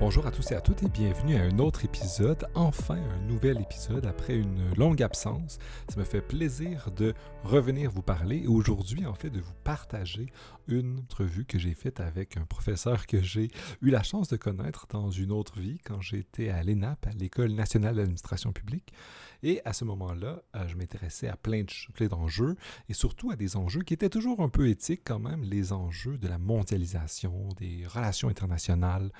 Bonjour à tous et à toutes et bienvenue à un autre épisode, enfin un nouvel épisode après une longue absence. Ça me fait plaisir de revenir vous parler et aujourd'hui en fait de vous partager une entrevue que j'ai faite avec un professeur que j'ai eu la chance de connaître dans une autre vie quand j'étais à l'ENAP, à l'École nationale d'administration publique. Et à ce moment-là, euh, je m'intéressais à plein d'enjeux et surtout à des enjeux qui étaient toujours un peu éthiques quand même, les enjeux de la mondialisation, des relations internationales.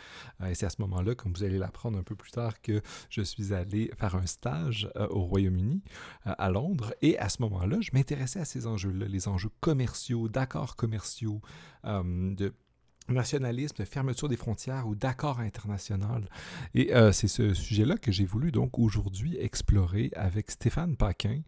Euh, et à ce moment-là, comme vous allez l'apprendre un peu plus tard, que je suis allé faire un stage euh, au Royaume-Uni, à Londres. Et à ce moment-là, je m'intéressais à ces enjeux-là, les enjeux commerciaux, d'accords commerciaux, de nationalisme, de fermeture des frontières ou d'accord international. Et euh, c'est ce sujet-là que j'ai voulu donc aujourd'hui explorer avec Stéphane Paquin.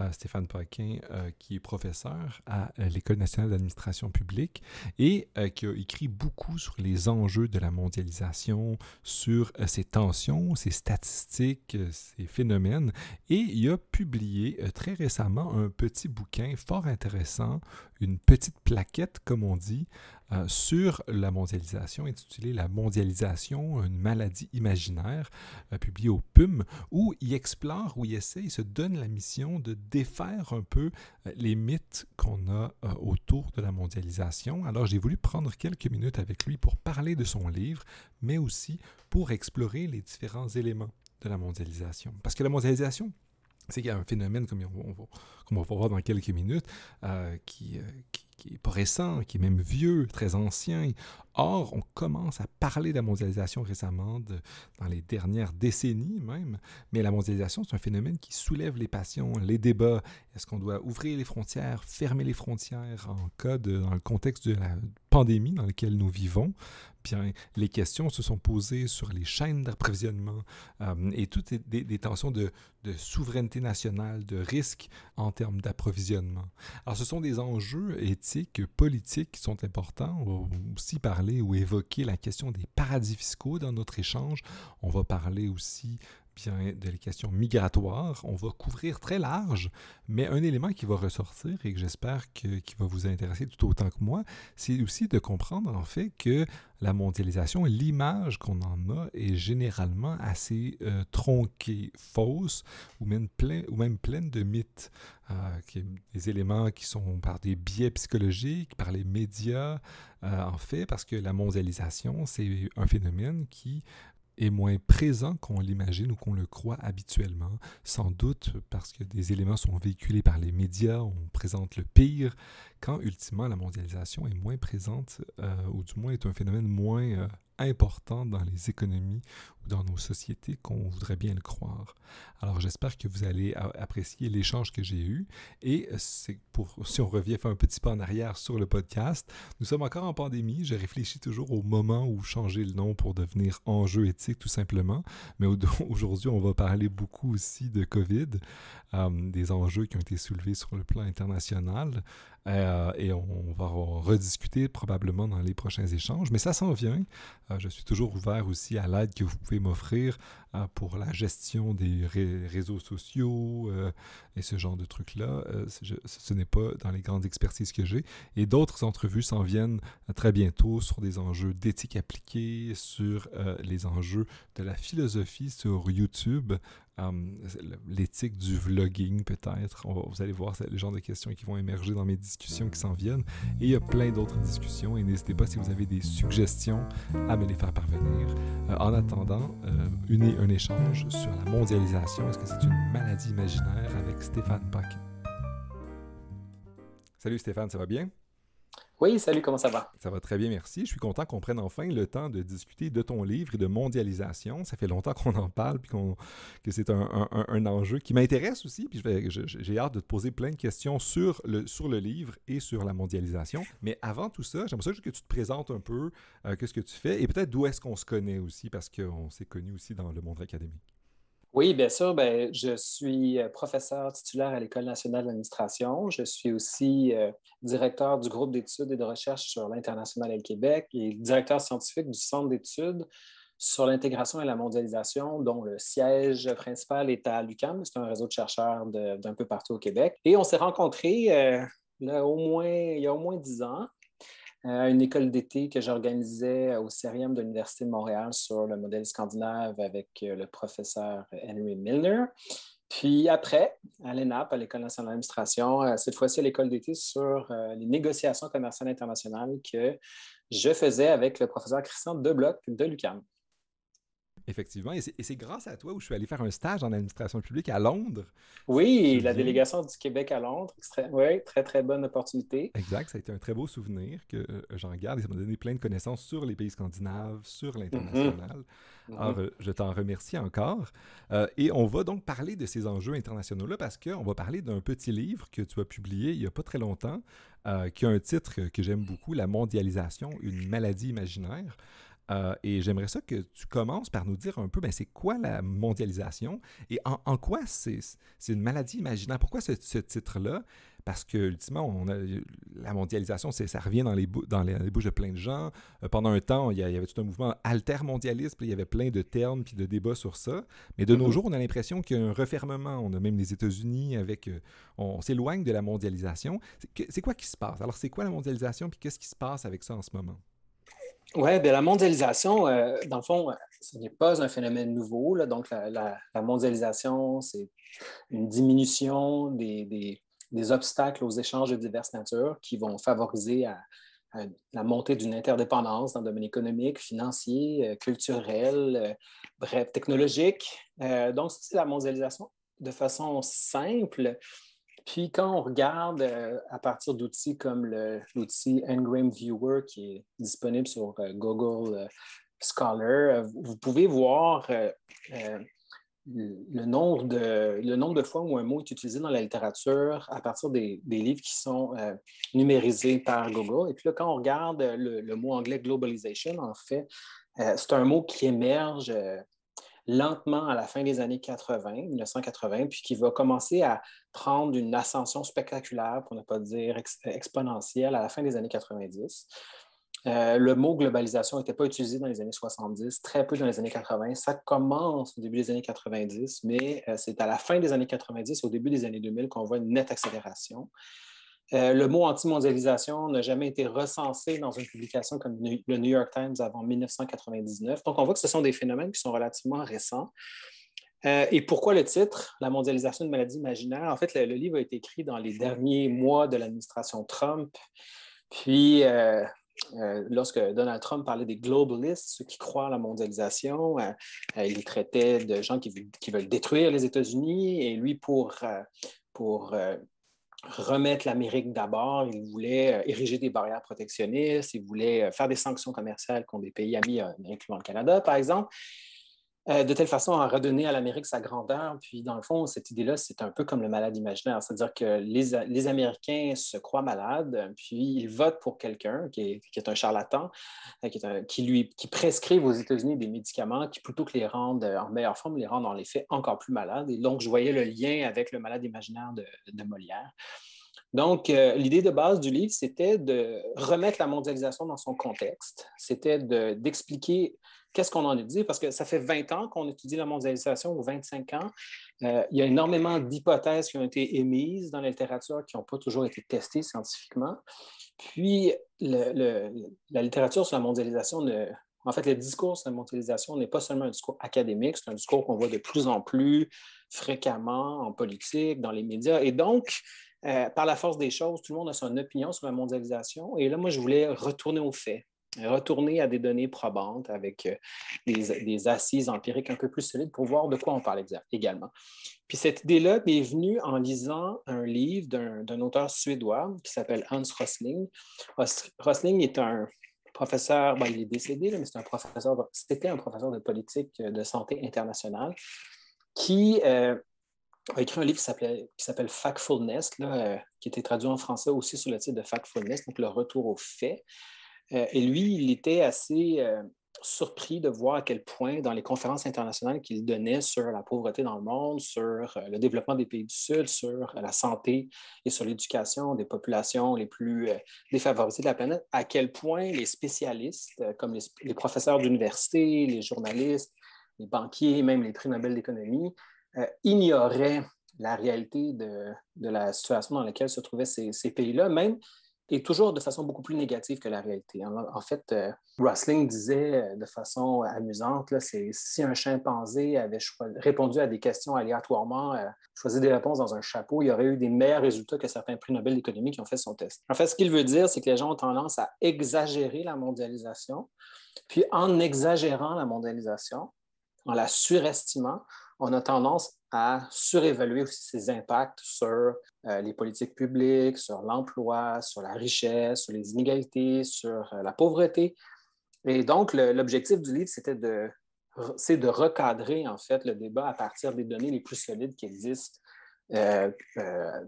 Euh, Stéphane Paquin, euh, qui est professeur à l'École nationale d'administration publique et qui a écrit beaucoup sur les enjeux de la mondialisation, sur ces tensions, ces statistiques, ces phénomènes. Et il a publié très récemment un petit bouquin fort intéressant, une petite plaquette, comme on dit, euh, sur la mondialisation, intitulé La mondialisation, une maladie imaginaire, euh, publié au PUM, où il explore, où il essaie, il se donne la mission de défaire un peu euh, les mythes qu'on a autour de la mondialisation. Alors j'ai voulu prendre quelques minutes avec lui pour parler de son livre, mais aussi pour explorer les différents éléments de la mondialisation. Parce que la mondialisation, c'est qu'il y a un phénomène, comme on va, voir dans quelques minutes, qui, qui qui n'est pas récent, qui est même vieux, très ancien. Or, on commence à parler de la mondialisation récemment, dans les dernières décennies même, mais la mondialisation, c'est un phénomène qui soulève les passions, les débats. Est-ce qu'on doit ouvrir les frontières, fermer les frontières en cas de, dans le contexte de la pandémie dans laquelle nous vivons? Bien, les questions se sont posées sur les chaînes d'approvisionnement euh, et toutes des, tensions de, de, souveraineté nationale, de risques en termes d'approvisionnement. Alors, ce sont des enjeux éthiques, politiques qui sont importants. On va aussi parler ou évoquer la question des paradis fiscaux dans notre échange. On va parler aussi de la question migratoire. On va couvrir très large, mais un élément qui va ressortir et que j'espère que, qui va vous intéresser tout autant que moi, c'est aussi de comprendre en fait que la mondialisation, l'image qu'on en a est généralement assez euh, tronquée, fausse ou même, plein, ou même pleine de mythes. Euh, des éléments qui sont par des biais psychologiques, par les médias, euh, en fait, parce que la mondialisation, c'est un phénomène qui est moins présent qu'on l'imagine ou qu'on le croit habituellement, sans doute parce que des éléments sont véhiculés par les médias, on présente le pire, quand ultimement la mondialisation est moins présente, euh, ou du moins est un phénomène moins euh, important dans les économies dans nos sociétés qu'on voudrait bien le croire. Alors j'espère que vous allez apprécier l'échange que j'ai eu et c'est pour si on revient faire un petit pas en arrière sur le podcast, nous sommes encore en pandémie, je réfléchis toujours au moment où changer le nom pour devenir enjeu éthique tout simplement, mais aujourd'hui on va parler beaucoup aussi de Covid, euh, des enjeux qui ont été soulevés sur le plan international. Euh, et on, va rediscuter probablement dans les prochains échanges. Mais ça s'en vient. Euh, je suis toujours ouvert aussi à l'aide que vous pouvez m'offrir euh, pour la gestion des réseaux sociaux et ce genre de trucs-là. ce n'est pas dans les grandes expertises que j'ai. Et d'autres entrevues s'en viennent très bientôt sur des enjeux d'éthique appliquée, sur les enjeux de la philosophie sur YouTube. Hum, l'éthique du vlogging peut-être. Vous allez voir c'est le genre de questions qui vont émerger dans mes discussions qui s'en viennent. Et il y a plein d'autres discussions. Et n'hésitez pas si vous avez des suggestions à me les faire parvenir. Euh, en attendant, euh, une, un échange sur la mondialisation. Est-ce que c'est une maladie imaginaire avec Stéphane Paquet? Salut Stéphane, ça va bien? Oui, salut, comment ça va? Ça va très bien, merci. Je suis content qu'on prenne enfin le temps de discuter de ton livre et de mondialisation. Ça fait longtemps qu'on en parle, puis que c'est un, enjeu qui m'intéresse aussi. Puis j'ai hâte de te poser plein de questions sur le, livre et sur la mondialisation. Mais avant tout ça, j'aimerais que tu te présentes un peu, euh, qu'est-ce que tu fais, et peut-être d'où est-ce qu'on se connaît aussi, parce qu'on s'est connus aussi dans le monde académique. Oui, bien sûr. Ben, je suis euh, professeur titulaire à l'École nationale d'administration. Je suis aussi euh, directeur du groupe d'études et de recherche sur l'international et le Québec et directeur scientifique du Centre d'études sur l'intégration et la mondialisation, dont le siège principal est à l'UQAM. C'est un réseau de chercheurs d'un peu partout au Québec. Et on s'est rencontrés euh, au moins, il y a au moins dix ans à une école d'été que j'organisais au CERIAM de l'Université de Montréal sur le modèle scandinave avec le professeur Henry Milner. Puis après, à l'ENAP, à l'École nationale d'administration, cette fois-ci à l'école d'été sur les négociations commerciales internationales que je faisais avec le professeur Christian Debloc de l'UQAM. Effectivement. Et c'est grâce à toi où je suis allé faire un stage en administration publique à Londres. Oui, la délégation du Québec à Londres. Oui, très, très bonne opportunité. Exact. Ça a été un très beau souvenir que euh, j'en garde et ça m'a donné plein de connaissances sur les pays scandinaves, sur l'international. Mhm. Alors, euh, je t'en remercie encore. Euh, et on va donc parler de ces enjeux internationaux-là parce qu'on va parler d'un petit livre que tu as publié il n'y a pas très longtemps, qui a un titre que j'aime beaucoup, La mondialisation, une maladie imaginaire. Euh, et j'aimerais ça que tu commences par nous dire un peu, ben, c'est quoi la mondialisation et en, quoi c'est une maladie imaginaire? Pourquoi ce, titre-là? Parce que, ultimement, on a, la mondialisation, ça revient dans les, dans les, bouches de plein de gens. Euh, pendant un temps, il y, avait tout un mouvement altermondialiste, puis il y avait plein de termes puis de débats sur ça. Mais de nos mm-hmm. jours, on a l'impression qu'il y a un refermement. On a même les États-Unis avec... Euh, on s'éloigne de la mondialisation. C'est quoi qui se passe? Alors, c'est quoi la mondialisation, puis qu'est-ce qui se passe avec ça en ce moment? Oui, bien, la mondialisation, euh, dans le fond, euh, ce n'est pas un phénomène nouveau. Donc, la, mondialisation, c'est une diminution des, obstacles aux échanges de diverses natures qui vont favoriser la montée d'une interdépendance dans le domaine économique, financier, euh, culturel, bref, technologique. donc, c'est la mondialisation de façon simple. Puis quand on regarde euh, à partir d'outils comme l'outil Ngram Viewer qui est disponible sur euh, Google euh, Scholar, vous pouvez voir le, nombre de, le nombre de fois où un mot est utilisé dans la littérature à partir des, livres qui sont numérisés par Google. Et puis là, quand on regarde le mot anglais globalization, en fait, c'est un mot qui émerge lentement à la fin des années 80, 1980, puis qui va commencer à prendre une ascension spectaculaire, pour ne pas dire exponentielle, à la fin des années 90. Euh, le mot globalisation n'était pas utilisé dans les années 70, très peu dans les années 80. Ça commence au début des années 90, mais euh, c'est à la fin des années 90 au début des années 2000 qu'on voit une nette accélération. Euh, le mot anti-mondialisation n'a jamais été recensé dans une publication comme le New York Times avant 1999. Donc, on voit que ce sont des phénomènes qui sont relativement récents. Euh, et pourquoi le titre, La mondialisation de maladie imaginaire? En fait, le, livre a été écrit dans les derniers mois de l'administration Trump. Puis, euh, lorsque Donald Trump parlait des globalistes, ceux qui croient à la mondialisation, il les traitait de gens qui, qui, veulent détruire les États-Unis. Et lui, pour, pour remettre l'Amérique d'abord. Il voulait euh, ériger des barrières protectionnistes, il voulait euh, faire des sanctions commerciales contre des pays amis, euh, incluant le Canada, par exemple. Euh, de telle façon à redonner à l'Amérique sa grandeur. Puis, dans le fond, cette idée-là, c'est un peu comme le malade imaginaire, c'est-à-dire que les, Américains se croient malades, puis ils votent pour quelqu'un qui est, un charlatan, euh, qui, lui, qui prescrivent aux États-Unis des médicaments qui, plutôt que les rendre en meilleure forme, les rendent en effet encore plus malades. Et donc, je voyais le lien avec le malade imaginaire de, Molière. Donc, euh, l'idée de base du livre, c'était de remettre la mondialisation dans son contexte, c'était d'expliquer qu'est-ce qu'on en a dit? Parce que ça fait 20 ans qu'on étudie la mondialisation, ou 25 ans. Euh, il y a énormément d'hypothèses qui ont été émises dans la littérature qui n'ont pas toujours été testées scientifiquement. Puis, la littérature sur la mondialisation, en fait, le discours sur la mondialisation n'est pas seulement un discours académique, c'est un discours qu'on voit de plus en plus fréquemment en politique, dans les médias. Et donc, euh, par la force des choses, tout le monde a son opinion sur la mondialisation. Et là, moi, je voulais retourner aux faits retourner à des données probantes avec euh, des, assises empiriques un peu plus solides pour voir de quoi on parle également. Puis cette idée-là m'est venue en lisant un livre d'un auteur suédois qui s'appelle Hans Rosling. Rosling est un professeur, il est décédé, mais c'est un c'était un professeur de politique de santé internationale qui euh, a écrit un livre qui s'appelle Factfulness, là, euh, qui été traduit en français aussi sous le titre de Factfulness, donc le retour aux faits. Euh, et lui, il était assez euh, surpris de voir à quel point, dans les conférences internationales qu'il donnait sur la pauvreté dans le monde, sur euh, le développement des pays du Sud, sur la santé et sur l'éducation des populations les plus défavorisées de la planète, à quel point les spécialistes, comme les, professeurs d'université, les journalistes, les banquiers, même les prix Nobel d'économie, ignoraient la réalité de, la situation dans laquelle se trouvaient ces pays-là, même et toujours de façon beaucoup plus négative que la réalité. En, fait, euh, disait euh, de façon amusante, si un chimpanzé avait répondu à des questions aléatoirement, euh, choisi des réponses dans un chapeau, il y aurait eu des meilleurs résultats que certains prix Nobel d'économie qui ont fait son test. En fait, ce qu'il veut dire, c'est que les gens ont tendance à exagérer la mondialisation, puis en exagérant la mondialisation, en la surestimant, on a tendance à surévaluer aussi ses impacts sur euh, les politiques publiques, sur l'emploi, sur la richesse, sur les inégalités, sur euh, la pauvreté. Et donc, l'objectif du livre, c'était de, de recadrer en fait le débat à partir des données les plus solides qui existent, euh,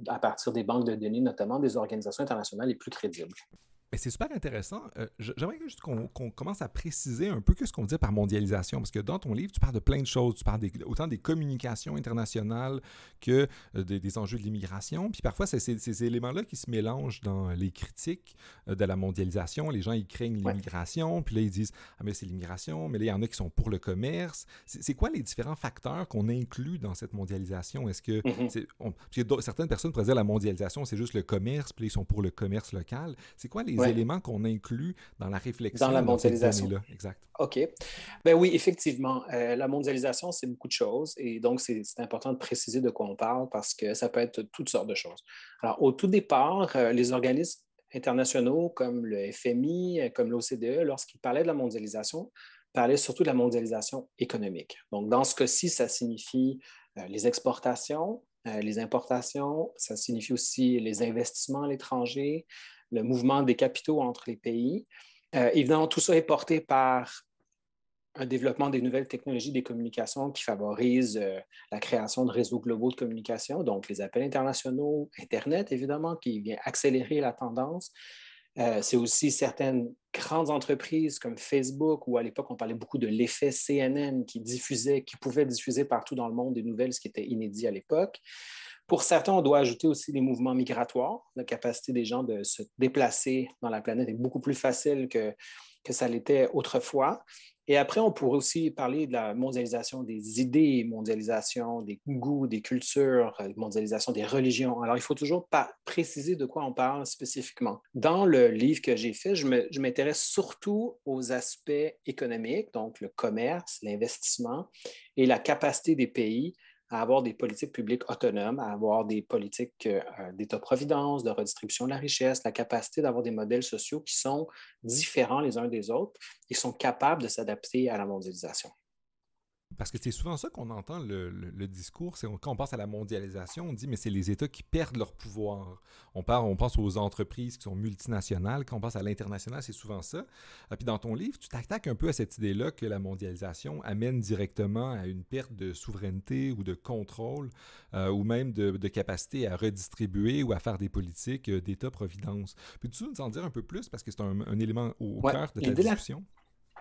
à partir des banques de données, notamment des organisations internationales les plus crédibles. Mais c'est super intéressant. Euh, j'aimerais juste qu'on commence à préciser un peu ce qu'on dit par mondialisation, parce que dans ton livre, tu parles de plein de choses. Tu parles autant des communications internationales que euh, des, enjeux de l'immigration. Puis parfois, c'est ces éléments-là qui se mélangent dans les critiques euh, de la mondialisation. Les gens, ils craignent l'immigration, puis là, ils disent Ah, mais c'est l'immigration, mais là, il y en a qui sont pour le commerce. C'est quoi les différents facteurs qu'on inclut dans cette mondialisation? Est-ce que. Mm-hmm. certaines personnes pourraient dire la mondialisation, c'est juste le commerce, puis ils sont pour le commerce local. C'est quoi les éléments qu'on inclut dans la réflexion. Dans la mondialisation. Dans exact. OK. Ben oui, effectivement. Euh, la mondialisation, c'est beaucoup de choses. Et donc, c'est important de préciser de quoi on parle parce que ça peut être toutes sortes de choses. Alors, au tout départ, euh, les organismes internationaux comme le FMI, euh, comme l'OCDE, lorsqu'ils parlaient de la mondialisation, parlaient surtout de la mondialisation économique. Donc, dans ce cas-ci, ça signifie les exportations, les importations, ça signifie aussi les investissements à l'étranger, le mouvement des capitaux entre les pays. Euh, évidemment, tout ça est porté par un développement des nouvelles technologies des communications qui favorisent euh, la création de réseaux globaux de communication, donc les appels internationaux, Internet, évidemment, qui vient accélérer la tendance. Euh, c'est aussi certaines grandes entreprises comme Facebook, où à l'époque on parlait beaucoup de l'effet CNN qui diffusait, qui pouvait diffuser partout dans le monde des nouvelles, ce qui était inédit à l'époque. Pour certains, on doit ajouter aussi les mouvements migratoires. La capacité des gens de se déplacer dans la planète est beaucoup plus facile que, que ça l'était autrefois. Et après, on pourrait aussi parler de la mondialisation des idées, mondialisation des goûts, des cultures, euh, mondialisation des religions. Alors, il faut toujours préciser de quoi on parle spécifiquement. Dans le livre que j'ai fait, je m'intéresse surtout aux aspects économiques, donc le commerce, l'investissement et la capacité des pays à avoir des politiques publiques autonomes, à avoir des politiques euh, d'État-providence, de redistribution de la richesse, la capacité d'avoir des modèles sociaux qui sont différents les uns des autres et sont capables de s'adapter à la mondialisation. Parce que c'est souvent ça qu'on entend le, discours, c'est quand on pense à la mondialisation, on dit mais c'est les États qui perdent leur pouvoir. On, parle, on pense aux entreprises qui sont multinationales, quand on pense à l'international, c'est souvent ça. Et ah, puis dans ton livre, tu t'attaques un peu à cette idée-là que la mondialisation amène directement à une perte de souveraineté ou de contrôle, euh, ou même de, capacité à redistribuer ou à faire des politiques euh, d'État-providence. Peux-tu nous en dire un peu plus, parce que c'est un, élément au cœur de ta discussion?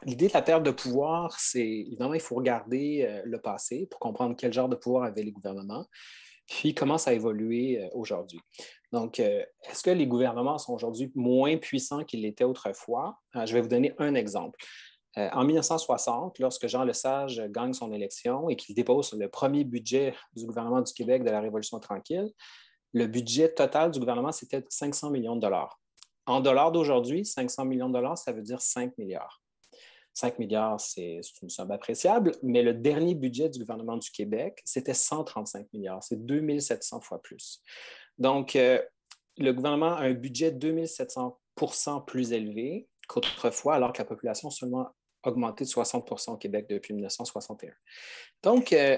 L'idée de la perte de pouvoir, c'est évidemment, il faut regarder euh, le passé pour comprendre quel genre de pouvoir avaient les gouvernements, puis comment ça a évolué euh, aujourd'hui. Donc, euh, est-ce que les gouvernements sont aujourd'hui moins puissants qu'ils l'étaient autrefois? je vais vous donner un exemple. en 1960, lorsque Jean Lesage gagne son élection et qu'il dépose le premier budget du gouvernement du Québec de la Révolution tranquille, le budget total du gouvernement, c'était 500 millions de dollars. En dollars d'aujourd'hui, 500 millions de dollars, ça veut dire 5 milliards. 5 milliards, c'est une somme appréciable, mais le dernier budget du gouvernement du Québec, c'était 135 milliards. C'est 2700 fois plus. Donc, euh, le gouvernement a un budget 2700% plus élevé qu'autrefois, alors que la population a seulement augmenté de 60% au Québec depuis 1961. Donc, euh,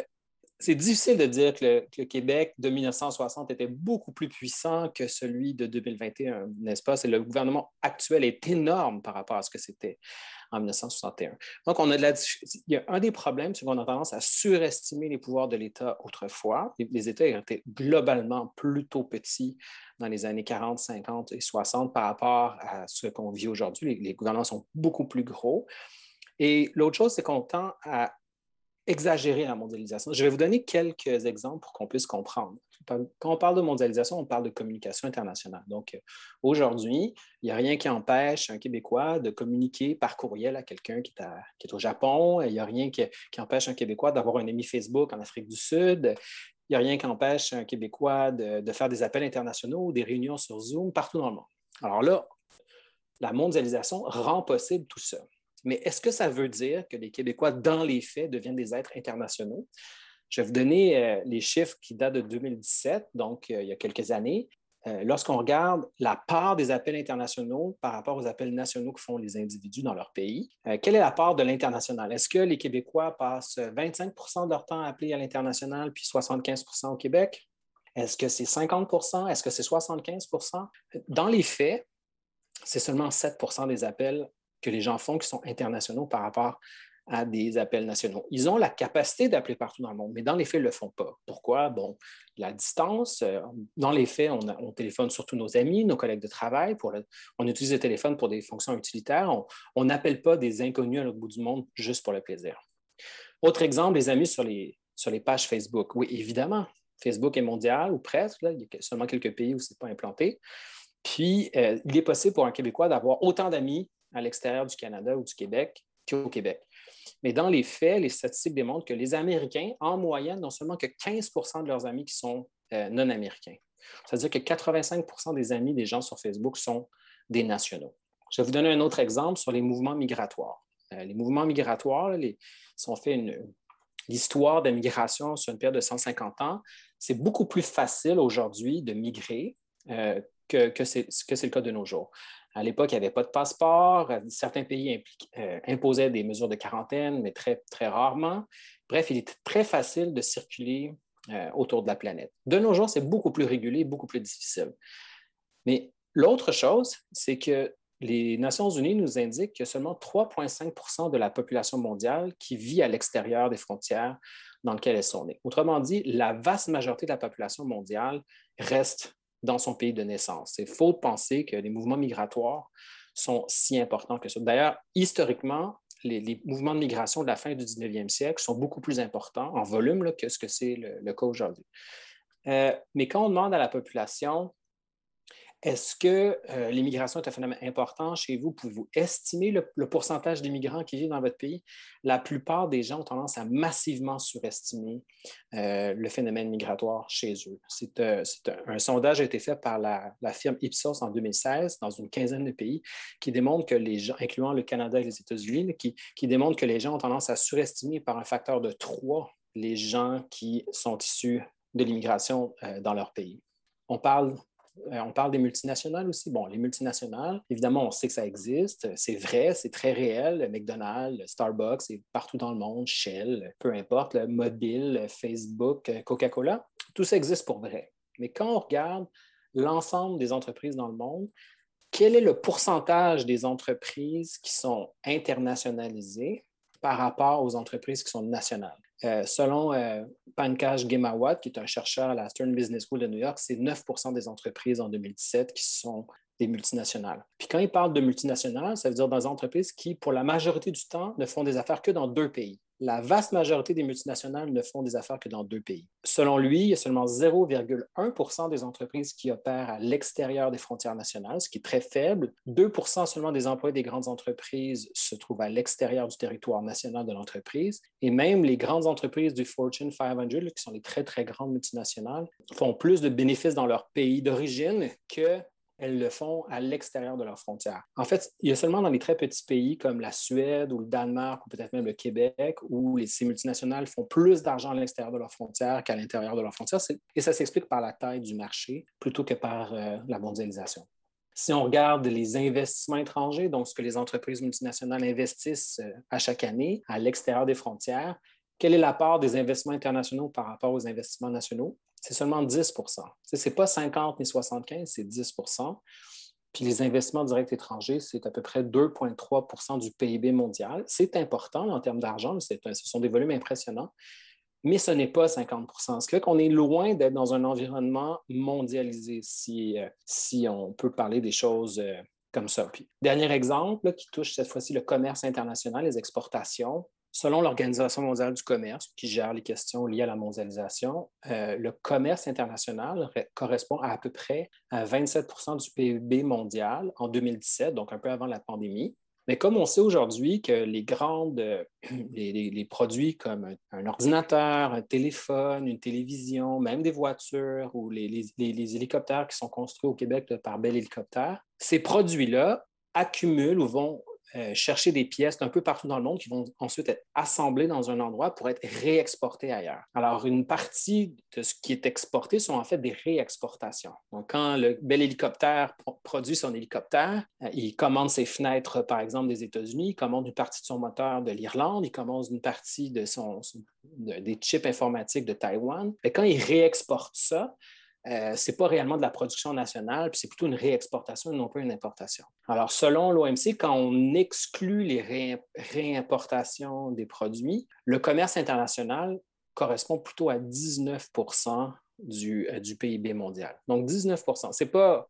c'est difficile de dire que le, Québec de 1960 était beaucoup plus puissant que celui de 2021, n'est-ce pas? C'est le gouvernement actuel est énorme par rapport à ce que c'était en 1961. Donc, on a de la, il y a un des problèmes, c'est qu'on a tendance à surestimer les pouvoirs de l'État autrefois. Les, États étaient globalement plutôt petits dans les années 40, 50 et 60 par rapport à ce qu'on vit aujourd'hui. Les gouvernements sont beaucoup plus gros. Et l'autre chose, c'est qu'on tend à exagérer la mondialisation. Je vais vous donner quelques exemples pour qu'on puisse comprendre. Quand on parle de mondialisation, on parle de communication internationale. Donc, euh, aujourd'hui, il n'y a rien qui empêche un Québécois de communiquer par courriel à quelqu'un qui, est au Japon. Il n'y a rien qui, empêche un Québécois d'avoir un ami Facebook en Afrique du Sud. Il n'y a rien qui empêche un Québécois de, de faire des appels internationaux ou des réunions sur Zoom partout dans le monde. Alors là, la mondialisation rend possible tout ça. Mais est-ce que ça veut dire que les Québécois, dans les faits, deviennent des êtres internationaux? Je vais vous donner euh, les chiffres qui datent de 2017, donc euh, il y a quelques années. Euh, lorsqu'on regarde la part des appels internationaux par rapport aux appels nationaux que font les individus dans leur pays, quelle est la part de l'international? Est-ce que les Québécois passent 25% de leur temps à appeler à l'international puis 75% au Québec? Est-ce que c'est 50% Est-ce que c'est 75% Dans les faits, c'est seulement 7% des appels que les gens font qui sont internationaux par rapport à des appels nationaux. Ils ont la capacité d'appeler partout dans le monde, mais dans les faits, ils ne le font pas. Pourquoi? Bon, la distance, euh, dans les faits, on, téléphone surtout nos amis, nos collègues de travail, on utilise le téléphone pour des fonctions utilitaires, on n'appelle pas des inconnus à l'autre bout du monde juste pour le plaisir. Autre exemple, les amis sur les, sur les pages Facebook. Oui, évidemment, Facebook est mondial ou presque, il y a seulement quelques pays où ce n'est pas implanté. Puis, euh, il est possible pour un Québécois d'avoir autant d'amis à l'extérieur du Canada ou du Québec qu'au Québec. Mais dans les faits, les statistiques démontrent que les Américains, en moyenne, n'ont seulement que 15 de leurs amis qui sont euh, non-américains. C'est-à-dire que 85 des amis des gens sur Facebook sont des nationaux. Je vais vous donner un autre exemple sur les mouvements migratoires. Euh, les mouvements migratoires, les, si on fait une, l'histoire de migration sur une période de 150 ans, c'est beaucoup plus facile aujourd'hui de migrer euh, que, que c'est le cas de nos jours. À l'époque, il n'y avait pas de passeport. Certains pays euh, imposaient des mesures de quarantaine, mais très, très rarement. Bref, il était très facile de circuler euh, autour de la planète. De nos jours, c'est beaucoup plus régulé, beaucoup plus difficile. Mais l'autre chose, c'est que les Nations unies nous indiquent a seulement 3,5% de la population mondiale qui vit à l'extérieur des frontières dans lesquelles elles sont nées. Autrement dit, la vaste majorité de la population mondiale reste dans son pays de naissance. Faux de penser que les mouvements migratoires sont si importants que ça. D'ailleurs, historiquement, les, mouvements de migration de la fin du 19e siècle sont beaucoup plus importants en volume que ce que c'est le, cas aujourd'hui. Euh, mais quand on demande à la population est-ce que euh, l'immigration est un phénomène important chez vous? Pouvez-vous estimer le, pourcentage d'immigrants qui vivent dans votre pays? La plupart des gens ont tendance à massivement surestimer euh, le phénomène migratoire chez eux. C'est euh, un, sondage a été fait par la, firme Ipsos en 2016 dans une quinzaine de pays qui démontre que les gens, incluant le Canada et les États-Unis, qui, qui démontre que les gens ont tendance à surestimer par un facteur de trois les gens qui sont issus de l'immigration dans leur pays. On parle on parle des multinationales aussi. Bon, les multinationales, évidemment, on sait que ça existe. C'est vrai, c'est très réel. McDonald's, Starbucks, c'est partout dans le monde, Shell, peu importe, mobile, Facebook, Coca-Cola, tout ça existe pour vrai. Mais quand on regarde l'ensemble des entreprises dans le monde, quel est le pourcentage des entreprises qui sont internationalisées par rapport aux entreprises qui sont nationales? Euh, selon euh, Pankaj qui est un chercheur à la Stern Business School de New York, c'est 9% des entreprises en 2017 qui sont des multinationales. Puis quand il parle de multinationales, ça veut dire dans des entreprises qui, pour la majorité du temps, ne font des affaires que dans deux pays la vaste majorité des multinationales ne font des affaires que dans deux pays. Selon lui, il y a seulement 0,1% des entreprises qui opèrent à l'extérieur des frontières nationales, ce qui est très faible. 2 seulement des emplois des grandes entreprises se trouvent à l'extérieur du territoire national de l'entreprise. Et même les grandes entreprises du Fortune 500, qui sont les très, très grandes multinationales, font plus de bénéfices dans leur pays d'origine que elles le font à l'extérieur de leurs frontières. En fait, il y a seulement dans les très petits pays comme la Suède ou le Danemark ou peut-être même le Québec où les, ces multinationales font plus d'argent à l'extérieur de leurs frontières qu'à l'intérieur de leurs frontières. Et ça s'explique par la taille du marché plutôt que par euh, la mondialisation. Si on regarde les investissements étrangers, donc ce que les entreprises multinationales investissent euh, à chaque année à l'extérieur des frontières, quelle est la part des investissements internationaux par rapport aux investissements nationaux? c'est seulement 10% Ce n'est pas 50 ni 75, c'est 10% Puis les investissements directs étrangers, c'est à peu près 2,3% du PIB mondial. C'est important en termes d'argent, ce sont des volumes impressionnants, mais ce n'est pas 50% Ce qui fait qu'on est loin d'être dans un environnement mondialisé, si, euh, on peut parler des choses euh, comme ça. Puis, dernier exemple qui touche cette fois-ci le commerce international, les exportations. Selon l'Organisation mondiale du commerce, qui gère les questions liées à la mondialisation, euh, le commerce international correspond à à peu près à 27% du PIB mondial en 2017, donc un peu avant la pandémie. Mais comme on sait aujourd'hui que les grandes, les, produits comme un, ordinateur, un téléphone, une télévision, même des voitures ou les, les hélicoptères qui sont construits au Québec par Bell Hélicoptère, ces produits-là accumulent ou vont euh, chercher des pièces d'un peu partout dans le monde qui vont ensuite être assemblées dans un endroit pour être réexportées ailleurs. Alors, une partie de ce qui est exporté sont en fait des réexportations. Donc, quand le bel hélicoptère produit son hélicoptère, euh, il commande ses fenêtres, par exemple, des États-Unis, il commande une partie de son moteur de l'Irlande, il commande une partie de son, des chips informatiques de Taïwan. Et quand il réexporte ça, euh, ce n'est pas réellement de la production nationale, puis c'est plutôt une réexportation et non pas une importation. Alors, selon l'OMC, quand on exclut les réimportations des produits, le commerce international correspond plutôt à 19 du, euh, du PIB mondial. Donc, 19 Ce n'est pas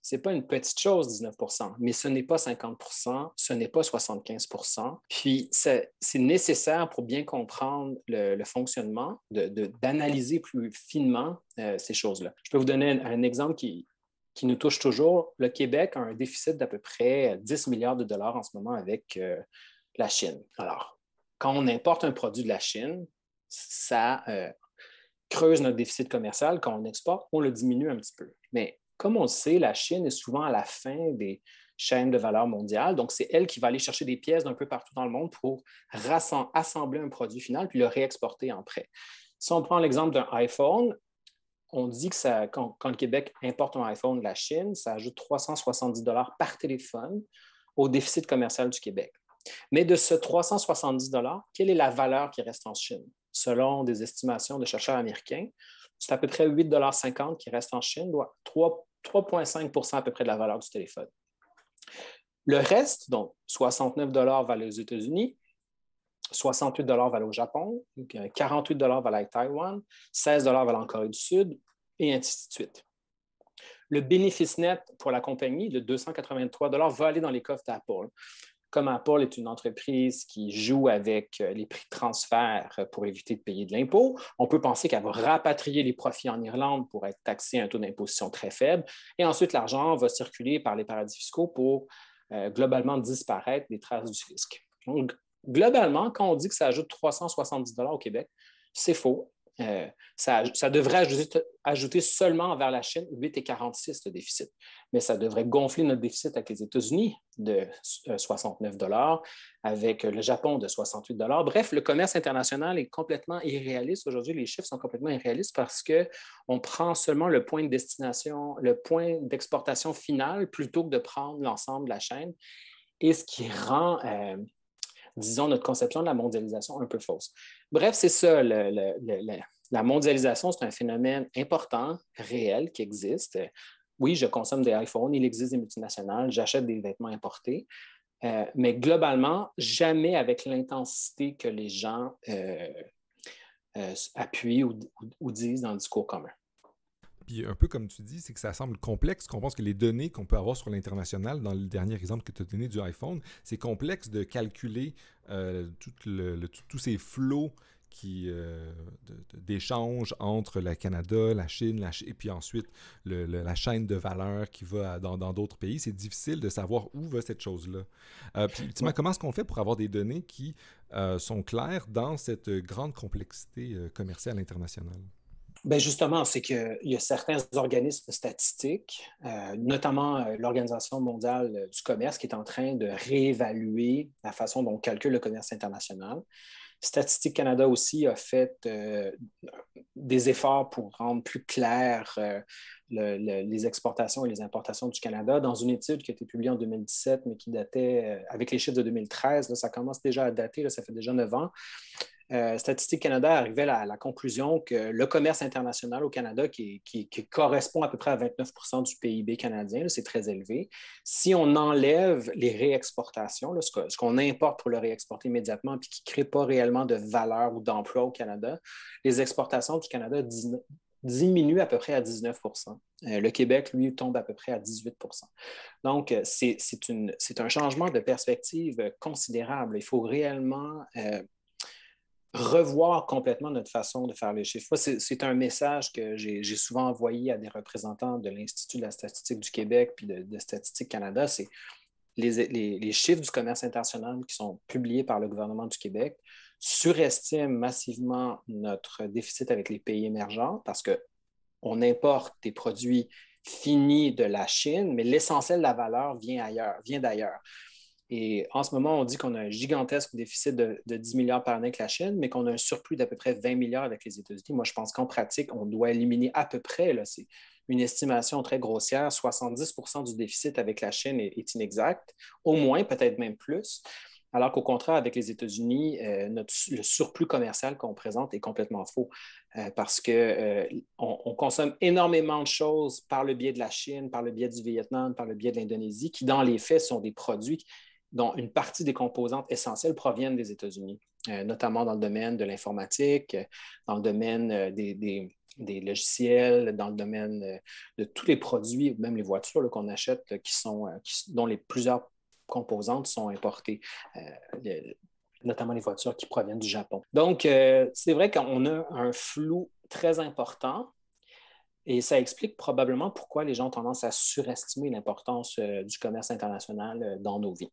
ce n'est pas une petite chose, 19% mais ce n'est pas 50% ce n'est pas 75% Puis, c'est nécessaire pour bien comprendre le, fonctionnement, d'analyser plus finement euh, ces choses-là. Je peux vous donner un, exemple qui, qui, nous touche toujours. Le Québec a un déficit d'à peu près 10 milliards de dollars en ce moment avec euh, la Chine. Alors, quand on importe un produit de la Chine, ça euh, creuse notre déficit commercial. Quand on exporte, on le diminue un petit peu. Mais comme on le sait, la Chine est souvent à la fin des chaînes de valeur mondiale. Donc, c'est elle qui va aller chercher des pièces d'un peu partout dans le monde pour assembler un produit final puis le réexporter en prêt. Si on prend l'exemple d'un iPhone, on dit que quand, le Québec importe un iPhone de la Chine, ça ajoute 370 dollars par téléphone au déficit commercial du Québec. Mais de ce 370 dollars, quelle est la valeur qui reste en Chine? Selon des estimations de chercheurs américains, c'est à peu près 8,50 qui reste en Chine, 3 3,5% à peu près de la valeur du téléphone. Le reste, donc 69 va aller aux États-Unis, 68 va aller au Japon, 48 va aller à Taïwan, 16 va aller en Corée du Sud, et ainsi de suite. Le bénéfice net pour la compagnie de 283 va aller dans les coffres d'Apple comme Apple est une entreprise qui joue avec euh, les prix de transfert euh, pour éviter de payer de l'impôt, on peut penser qu'elle va rapatrier les profits en Irlande pour être taxée à un taux d'imposition très faible. Et ensuite, l'argent va circuler par les paradis fiscaux pour euh, globalement disparaître des traces du fisc. Donc, globalement, quand on dit que ça ajoute 370 au Québec, c'est faux. Euh, ça, devrait ajouter, seulement vers la Chine 8,46% de déficit. Mais ça devrait gonfler notre déficit avec les États-Unis de 69 euh, dollars, avec le Japon de 68 dollars. Bref, le commerce international est complètement irréaliste. Aujourd'hui, les chiffres sont complètement irréalistes parce qu'on prend seulement le point de destination, le point d'exportation final plutôt que de prendre l'ensemble de la chaîne. Et ce qui rend euh, disons, notre conception de la mondialisation un peu fausse. Bref, c'est ça. la mondialisation, c'est un phénomène important, réel, qui existe. Oui, je consomme des iPhones, il existe des multinationales, j'achète des vêtements importés, euh, mais globalement, jamais avec l'intensité que les gens euh, euh, appuient ou disent dans le discours commun. Puis un peu comme tu dis, c'est que ça semble complexe, qu'on pense que les données qu'on peut avoir sur l'international, dans le dernier exemple que tu as donné du iPhone, c'est complexe de calculer euh, tous ces flots qui euh, d'échanges entre le Canada, la Chine, et puis ensuite la chaîne de valeur qui va dans d'autres pays. C'est difficile de savoir où va cette chose-là. Euh, puis, comment est-ce qu'on fait pour avoir des données qui sont claires dans cette grande complexité commerciale internationale? Bien justement, c'est qu'il y a certains organismes statistiques, euh, notamment euh, l'Organisation mondiale du commerce, qui est en train de réévaluer la façon dont on calcule le commerce international. Statistique Canada aussi a fait euh, des efforts pour rendre plus clair les exportations et les importations du Canada dans une étude qui a été publiée en 2017, mais qui datait avec les chiffres de 2013. ça commence déjà à dater, ça fait déjà neuf ans. Euh, Statistique Canada arrivait à la, conclusion que le commerce international au Canada, qui, correspond à peu près à 29% du PIB canadien, c'est très élevé. Si on enlève les réexportations, ce qu'on importe pour le réexporter immédiatement, puis qui ne crée pas réellement de valeur ou d'emploi au Canada, les exportations du Canada diminuent à peu près à 19 euh, Le Québec, lui, tombe à peu près à 18% Donc, euh, c'est un changement de perspective considérable. Il faut réellement revoir complètement notre façon de faire les chiffres. C'est un message que j'ai souvent envoyé à des représentants de l'Institut de la statistique du Québec puis de, Statistique Canada. C'est les, chiffres du commerce international qui sont publiés par le gouvernement du Québec surestiment massivement notre déficit avec les pays émergents parce qu'on importe des produits finis de la Chine, mais l'essentiel de la valeur vient ailleurs, vient d'ailleurs. Et en ce moment, on dit qu'on a un gigantesque déficit de, 10 milliards par année avec la Chine, mais qu'on a un surplus d'à peu près 20 milliards avec les États-Unis. Moi, je pense qu'en pratique, on doit éliminer à peu près, c'est une estimation très grossière, 70% du déficit avec la Chine est, inexact, au moins, peut-être même plus. Alors qu'au contraire, avec les États-Unis, euh, le surplus commercial qu'on présente est complètement faux euh, parce qu'on euh, on consomme énormément de choses par le biais de la Chine, par le biais du Vietnam, par le biais de l'Indonésie, qui dans les faits sont des produits dont une partie des composantes essentielles proviennent des États-Unis, euh, notamment dans le domaine de l'informatique, dans le domaine euh, des, logiciels, dans le domaine euh, de tous les produits, même les voitures qu'on achète, qui sont, dont les plusieurs composantes sont importées. notamment les voitures qui proviennent du Japon. Donc, c'est vrai qu'on a un flou très important et ça explique probablement pourquoi les gens ont tendance à surestimer l'importance du commerce international dans nos vies.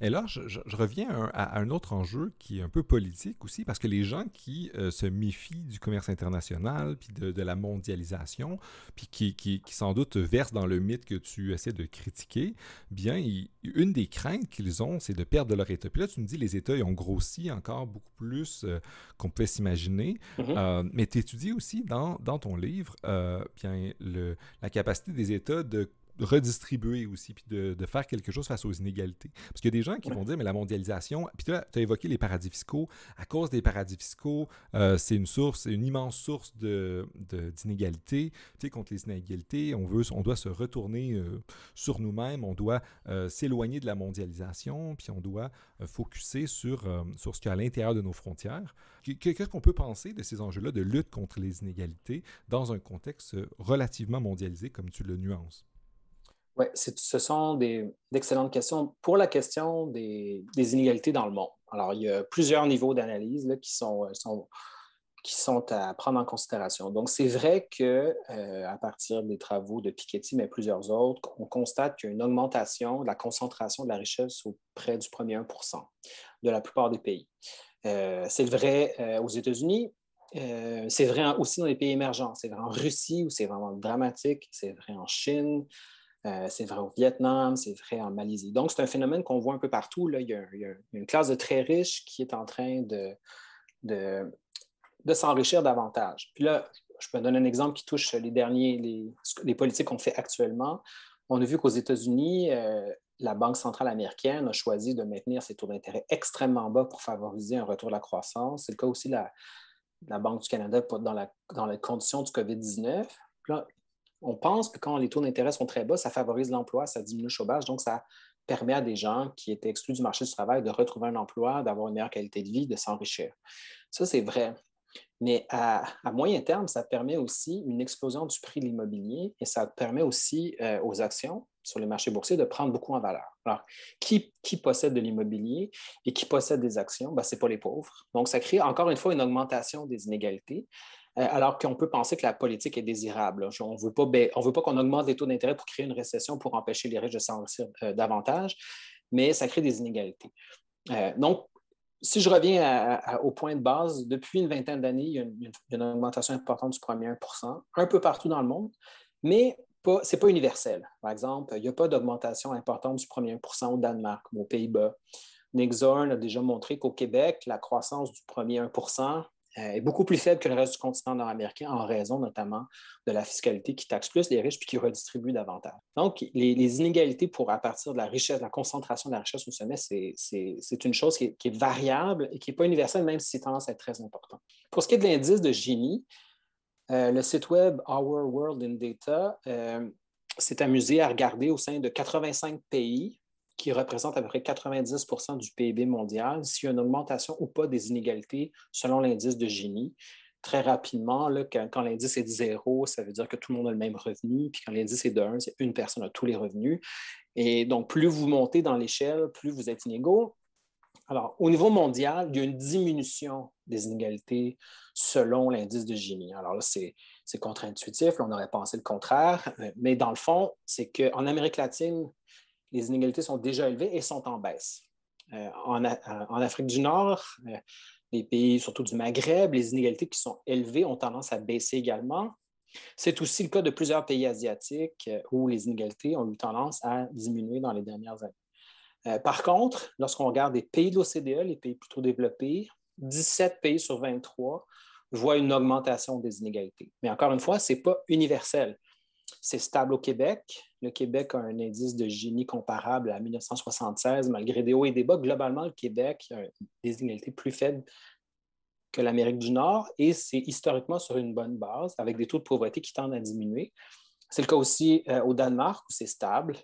Et là, je, reviens à, un autre enjeu qui est un peu politique aussi, parce que les gens qui euh, se méfient du commerce international, puis de, la mondialisation, puis qui, sans doute versent dans le mythe que tu essaies de critiquer, bien, une des craintes qu'ils ont, c'est de perdre leur État. Puis là, tu me dis, les États, ils ont grossi encore beaucoup plus euh, qu'on pouvait s'imaginer. Mm-hmm. Euh, mais tu étudies aussi dans, dans ton livre, bien, le, la capacité des États de redistribuer aussi, puis de, faire quelque chose face aux inégalités. Parce qu'il y a des gens qui vont dire, mais la mondialisation, puis tu as évoqué les paradis fiscaux, à cause des paradis fiscaux, euh, c'est une source, une immense source d'inégalités. De, tu sais, contre les inégalités, on, veut, on doit se retourner euh, sur nous-mêmes, on doit euh, s'éloigner de la mondialisation, puis on doit focuser sur, sur ce qu'il y a à l'intérieur de nos frontières. Qu'est-ce qu'on peut penser de ces enjeux-là de lutte contre les inégalités dans un contexte relativement mondialisé comme tu le nuances? Oui, ce sont d'excellentes questions. Pour la question des, inégalités dans le monde, alors il y a plusieurs niveaux d'analyse qui sont, sont, qui sont à prendre en considération. Donc, c'est vrai que euh, à partir des travaux de Piketty, mais plusieurs autres, on constate qu'il y a une augmentation de la concentration de la richesse auprès du premier 1% de la plupart des pays. Euh, c'est vrai euh, aux États-Unis, c'est vrai aussi dans les pays émergents. C'est vrai en Russie où c'est vraiment dramatique, c'est vrai en Chine, euh, c'est vrai au Vietnam, c'est vrai en Malaisie. Donc, c'est un phénomène qu'on voit un peu partout. Là. Il, y a, une classe de très riches qui est en train de, de, s'enrichir davantage. Puis là, je peux donner un exemple qui touche les derniers, les, politiques qu'on fait actuellement. On a vu qu'aux États-Unis, euh, la Banque centrale américaine a choisi de maintenir ses taux d'intérêt extrêmement bas pour favoriser un retour de la croissance. C'est le cas aussi de la, la Banque du Canada dans, la, dans les conditions du COVID-19 on pense que quand les taux d'intérêt sont très bas, ça favorise l'emploi, ça diminue le chômage, donc ça permet à des gens qui étaient exclus du marché du travail de retrouver un emploi, d'avoir une meilleure qualité de vie, de s'enrichir. Ça, c'est vrai. Mais à, moyen terme, ça permet aussi une explosion du prix de l'immobilier et ça permet aussi euh, aux actions sur les marchés boursiers de prendre beaucoup en valeur. Alors, qui, possède de l'immobilier et qui possède des actions? Ben, ce n'est pas les pauvres. Donc, ça crée encore une fois une augmentation des inégalités. Euh, alors qu'on peut penser que la politique est désirable. On ne veut pas qu'on augmente les taux d'intérêt pour créer une récession pour empêcher les riches de s'enrichir euh, davantage, mais ça crée des inégalités. Euh, donc, si je reviens au point de base, depuis une vingtaine d'années, il y a une, augmentation importante du premier 1% un peu partout dans le monde, mais ce n'est pas universel. Par exemple, il n'y a pas d'augmentation importante du premier 1% au Danemark ou aux Pays-Bas. Nick Zorn a déjà montré qu'au Québec, la croissance du premier 1 euh, est beaucoup plus faible que le reste du continent nord-américain en raison notamment de la fiscalité qui taxe plus les riches puis qui redistribue davantage. Donc, les, inégalités pour à partir de la richesse, la concentration de la richesse au sommet, c'est une chose qui est, variable et qui n'est pas universelle, même si c'est tendance à être très important. Pour ce qui est de l'indice de Gini, euh, le site web Our World in Data euh, s'est amusé à regarder au sein de 85 pays qui représente à peu près 90 du PIB mondial, s'il y a une augmentation ou pas des inégalités selon l'indice de Gini. Très rapidement, quand, l'indice est de zéro, ça veut dire que tout le monde a le même revenu. Puis quand l'indice est de 1, c'est une personne a tous les revenus. Et donc, plus vous montez dans l'échelle, plus vous êtes inégaux. Alors, au niveau mondial, il y a une diminution des inégalités selon l'indice de Gini. Alors là, c'est, contre-intuitif, on aurait pensé le contraire, mais dans le fond, c'est qu'en Amérique latine, les inégalités sont déjà élevées et sont en baisse. En, en, Afrique du Nord, les pays surtout du Maghreb, les inégalités qui sont élevées ont tendance à baisser également. C'est aussi le cas de plusieurs pays asiatiques où les inégalités ont eu tendance à diminuer dans les dernières années. par contre, lorsqu'on regarde les pays de l'OCDE, les pays plutôt développés, 17 pays sur 23 voient une augmentation des inégalités. Mais encore une fois, ce n'est pas universel. C'est stable au Québec. Le Québec a un indice de génie comparable à 1976, malgré des hauts et des bas. Globalement, le Québec a des inégalités plus faibles que l'Amérique du Nord et c'est historiquement sur une bonne base, avec des taux de pauvreté qui tendent à diminuer. C'est le cas aussi euh, au Danemark, où c'est stable.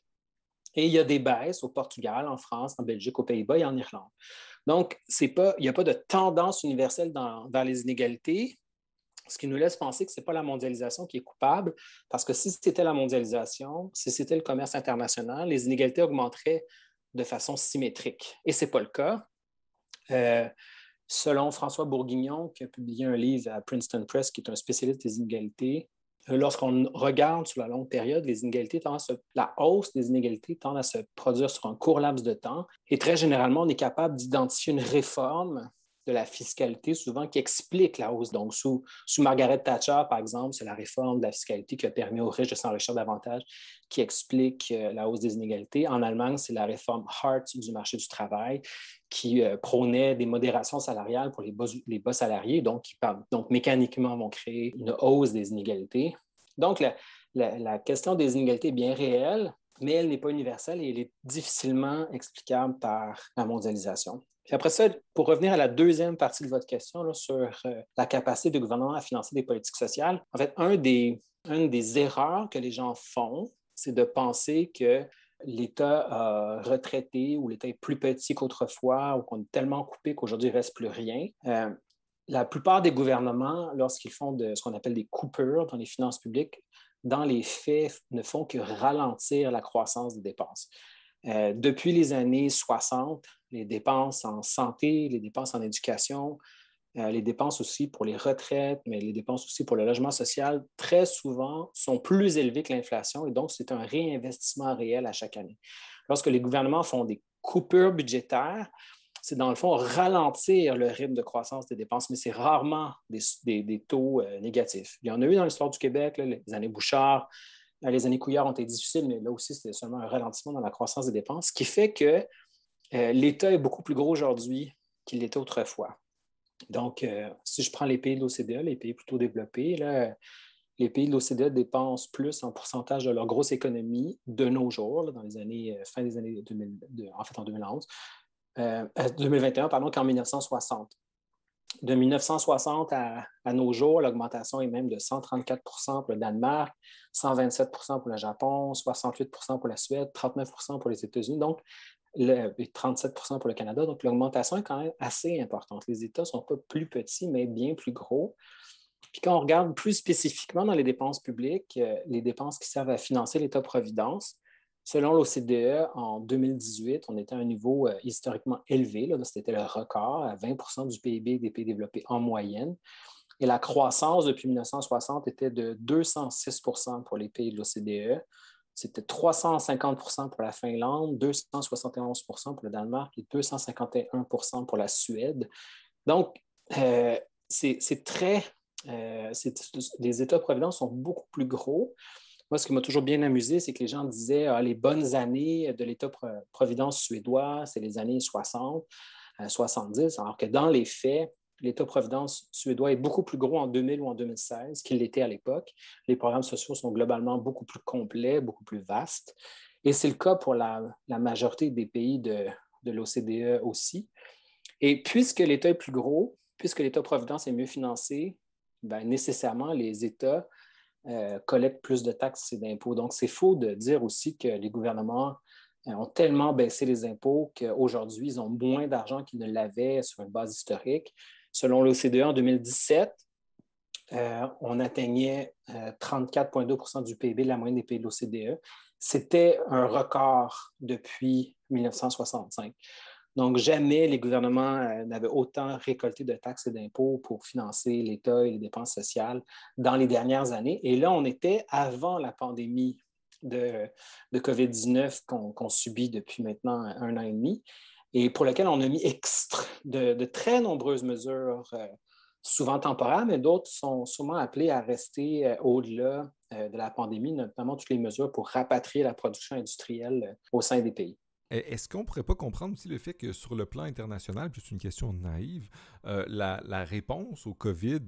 Et il y a des baisses au Portugal, en France, en Belgique, aux Pays-Bas et en Irlande. Donc, il n'y a pas de tendance universelle dans, vers les inégalités, ce qui nous laisse penser que ce n'est pas la mondialisation qui est coupable, parce que si c'était la mondialisation, si c'était le commerce international, les inégalités augmenteraient de façon symétrique. Et ce n'est pas le cas. Euh, selon François Bourguignon, qui a publié un livre à Princeton Press, qui est un spécialiste des inégalités, euh, lorsqu'on regarde sur la longue période, les inégalités la hausse des inégalités tend à se produire sur un court laps de temps. Et très généralement, on est capable d'identifier une réforme de la fiscalité, souvent qui explique la hausse. Donc, sous, sous Margaret Thatcher, par exemple, c'est la réforme de la fiscalité qui a permis aux riches de s'enrichir davantage qui explique euh, la hausse des inégalités. En Allemagne, c'est la réforme Hart du marché du travail qui euh, prônait des modérations salariales pour les bas, les bas salariés, donc qui donc mécaniquement vont créer une hausse des inégalités. Donc, la, la question des inégalités est bien réelle, mais elle n'est pas universelle et elle est difficilement explicable par la mondialisation après ça, pour revenir à la deuxième partie de votre question sur euh, la capacité du gouvernement à financer des politiques sociales, en fait, un des, une des erreurs que les gens font, c'est de penser que l'État a retraité ou l'État est plus petit qu'autrefois ou qu'on est tellement coupé qu'aujourd'hui il ne reste plus rien. Euh, la plupart des gouvernements, lorsqu'ils font ce qu'on appelle des coupures dans les finances publiques, dans les faits, ne font que ralentir la croissance des dépenses. Euh, depuis les années 60, les dépenses en santé, les dépenses en éducation, euh, les dépenses aussi pour les retraites, mais les dépenses aussi pour le logement social, très souvent sont plus élevées que l'inflation et donc c'est un réinvestissement réel à chaque année. Lorsque les gouvernements font des coupures budgétaires, c'est dans le fond ralentir le rythme de croissance des dépenses, mais c'est rarement des, taux euh, négatifs. Il y en a eu dans l'histoire du Québec, les années Bouchard, les années Couillard ont été difficiles, mais là aussi, c'était seulement un ralentissement dans la croissance des dépenses, ce qui fait que euh, l'État est beaucoup plus gros aujourd'hui qu'il l'était autrefois. Donc, euh, si je prends les pays de l'OCDE, les pays plutôt développés, les pays de l'OCDE dépensent plus en pourcentage de leur grosse économie de nos jours, dans les années, euh, fin des années 2000, en fait en 2011, 2021, pardon, qu'en 1960 de 1960 à, nos jours, l'augmentation est même de 134% pour le Danemark, 127% pour le Japon, 68% pour la Suède, 39% pour les États-Unis, donc le, et 37% pour le Canada. Donc l'augmentation est quand même assez importante. Les États ne sont pas plus petits, mais bien plus gros. Puis quand on regarde plus spécifiquement dans les dépenses publiques, euh, les dépenses qui servent à financer l'État-providence, Selon l'OCDE, en 2018, on était à un niveau euh, historiquement élevé. C'était le record, à 20% du PIB des pays développés en moyenne. Et la croissance depuis 1960 était de 206% pour les pays de l'OCDE. C'était 350% pour la Finlande, 271% pour le Danemark et 251% pour la Suède. Donc, euh, c'est très. Euh, les États-providence sont beaucoup plus gros. Moi, ce qui m'a toujours bien amusé, c'est que les gens disaient ah, les bonnes années de l'État-providence suédois, c'est les années 60, 70, euh, alors que dans les faits, l'État-providence suédois est beaucoup plus gros en 2000 ou en 2016 qu'il l'était à l'époque. Les programmes sociaux sont globalement beaucoup plus complets, beaucoup plus vastes. Et c'est le cas pour la, majorité des pays de, l'OCDE aussi. Et puisque l'État est plus gros, puisque l'État-providence est mieux financé, ben, nécessairement, les États euh, collectent plus de taxes et d'impôts. Donc, c'est faux de dire aussi que les gouvernements euh, ont tellement baissé les impôts qu'aujourd'hui, ils ont moins d'argent qu'ils ne l'avaient sur une base historique. Selon l'OCDE, en 2017, euh, on atteignait 34,2% du PIB la moyenne des pays de l'OCDE. C'était un record depuis 1965. Donc, jamais les gouvernements euh, n'avaient autant récolté de taxes et d'impôts pour financer l'État et les dépenses sociales dans les dernières années. Et là, on était avant la pandémie de COVID-19 qu'on subit depuis maintenant un an et demi et pour lequel on a mis de, de, très nombreuses mesures, euh, souvent temporaires, mais d'autres sont souvent appelées à rester euh, au-delà euh, de la pandémie, notamment toutes les mesures pour rapatrier la production industrielle au sein des pays. Est-ce qu'on ne pourrait pas comprendre aussi le fait que sur le plan international, puis c'est une question naïve, la, la, réponse au COVID,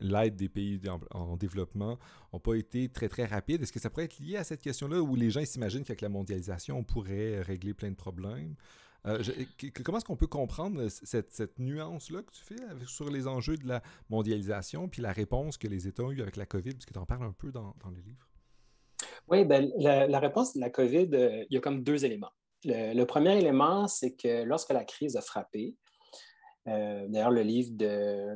l'aide des pays en, développement, n'a pas été très très rapide? Est-ce que ça pourrait être lié à cette question-là où les gens s'imaginent qu'avec la mondialisation, on pourrait régler plein de problèmes? Euh, comment est-ce qu'on peut comprendre cette, nuance-là que tu fais sur les enjeux de la mondialisation puis la réponse que les États ont eue avec la COVID, puisque tu en parles un peu dans, dans le livre? Oui, ben, la, réponse de la COVID, euh, il y a comme deux éléments. le premier élément, c'est que lorsque la crise a frappé, euh, d'ailleurs, le livre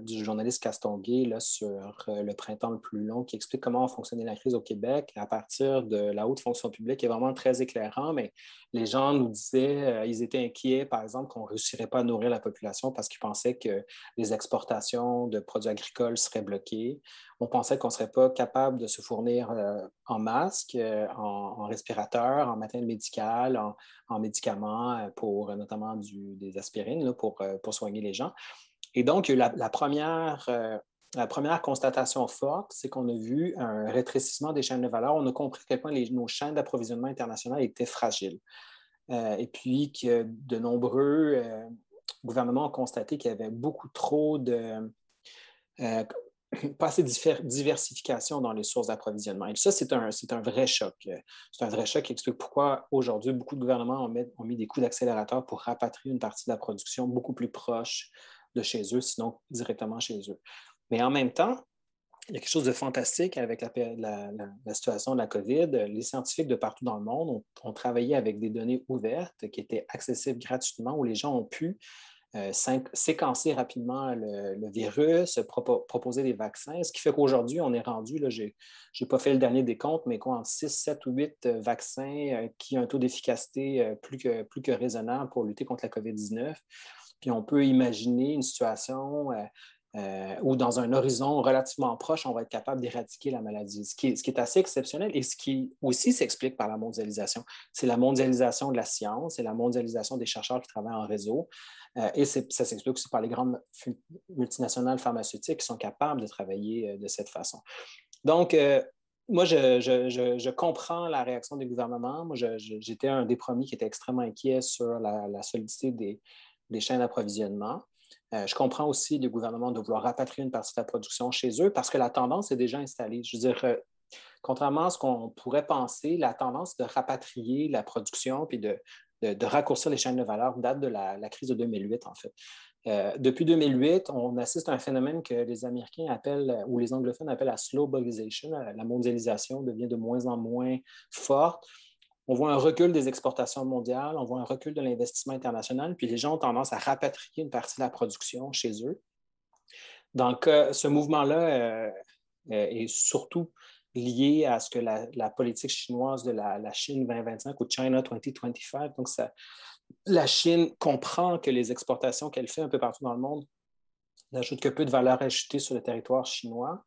du journaliste Castonguay là, sur euh, le printemps le plus long qui explique comment a fonctionné la crise au Québec à partir de la haute fonction publique est vraiment très éclairant, mais les gens nous disaient, euh, ils étaient inquiets, par exemple, qu'on ne réussirait pas à nourrir la population parce qu'ils pensaient que les exportations de produits agricoles seraient bloquées. On pensait qu'on ne serait pas capable de se fournir en masque, en, respirateur, en matériel médical, en, médicaments pour notamment des aspirines pour, pour soigner les gens. Et donc, la, première la première constatation forte, c'est qu'on a vu un rétrécissement des chaînes de valeur. On a compris à quel point nos chaînes d'approvisionnement international étaient fragiles. Euh, et puis que de nombreux euh, gouvernements ont constaté qu'il y avait beaucoup trop de. Euh, pas assez de diversification dans les sources d'approvisionnement. Et ça, c'est un, un, vrai choc. C'est un vrai choc qui explique pourquoi aujourd'hui, beaucoup de gouvernements ont mis, ont mis des coups d'accélérateur pour rapatrier une partie de la production beaucoup plus proche de chez eux, sinon directement chez eux. Mais en même temps, il y a quelque chose de fantastique avec la, situation de la COVID. Les scientifiques de partout dans le monde ont, travaillé avec des données ouvertes qui étaient accessibles gratuitement, où les gens ont pu euh, séquencer rapidement le, virus, proposer des vaccins, ce qui fait qu'aujourd'hui, on est rendu, je n'ai pas fait le dernier décompte, mais quoi, en 6, 7 ou 8 euh, vaccins euh, qui ont un taux d'efficacité plus, que, plus que raisonnable pour lutter contre la COVID-19. Puis on peut imaginer une situation euh, ou dans un horizon relativement proche, on va être capable d'éradiquer la maladie, ce qui, est, assez exceptionnel et ce qui aussi s'explique par la mondialisation. C'est la mondialisation de la science, c'est la mondialisation des chercheurs qui travaillent en réseau euh, et ça s'explique aussi par les grandes multinationales pharmaceutiques qui sont capables de travailler euh, de cette façon. Donc, moi, je, comprends la réaction des gouvernements. Moi, j'étais un des premiers qui était extrêmement inquiet sur la, solidité des chaînes d'approvisionnement. Euh, je comprends aussi le gouvernement de vouloir rapatrier une partie de la production chez eux parce que la tendance est déjà installée. Je veux dire, euh, contrairement à ce qu'on pourrait penser, la tendance de rapatrier la production puis de, raccourcir les chaînes de valeur date de la, crise de 2008, en fait. Euh, depuis 2008, on assiste à un phénomène que les Américains appellent, ou les anglophones appellent la slow La mondialisation devient de moins en moins forte on voit un recul des exportations mondiales, on voit un recul de l'investissement international, puis les gens ont tendance à rapatrier une partie de la production chez eux. Donc, ce mouvement-là euh, euh, est surtout lié à ce que la, politique chinoise de la, Chine 2025 ou China 2025, donc la Chine comprend que les exportations qu'elle fait un peu partout dans le monde n'ajoutent que peu de valeur ajoutée sur le territoire chinois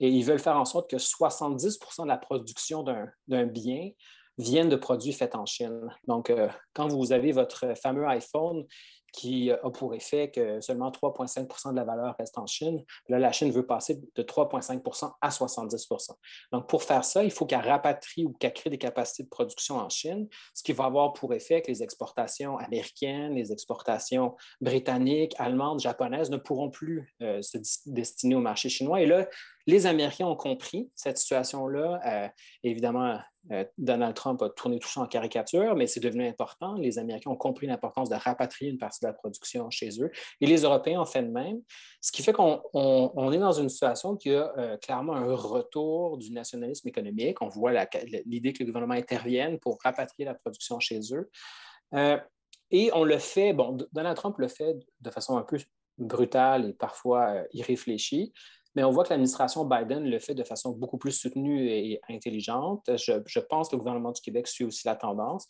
et ils veulent faire en sorte que 70% de la production d'un bien viennent de produits faits en Chine. Donc, euh, quand vous avez votre fameux iPhone qui a pour effet que seulement 3,5% de la valeur reste en Chine. Là, la Chine veut passer de 3,5% à 70% Donc, pour faire ça, il faut qu'elle rapatrie ou qu'elle crée des capacités de production en Chine, ce qui va avoir pour effet que les exportations américaines, les exportations britanniques, allemandes, japonaises ne pourront plus euh, se destiner au marché chinois. Et là, les Américains ont compris cette situation-là. Euh, évidemment, euh, Donald Trump a tourné tout ça en caricature, mais c'est devenu important. Les Américains ont compris l'importance de rapatrier une partie de la production chez eux et les Européens ont fait de même. Ce qui fait qu'on est dans une situation qui a euh, clairement un retour du nationalisme économique. On voit l'idée que le gouvernement intervienne pour rapatrier la production chez eux. Euh, et on le fait, bon, Donald Trump le fait de façon un peu brutale et parfois irréfléchie mais on voit que l'administration Biden le fait de façon beaucoup plus soutenue et intelligente. Je, pense que le gouvernement du Québec suit aussi la tendance.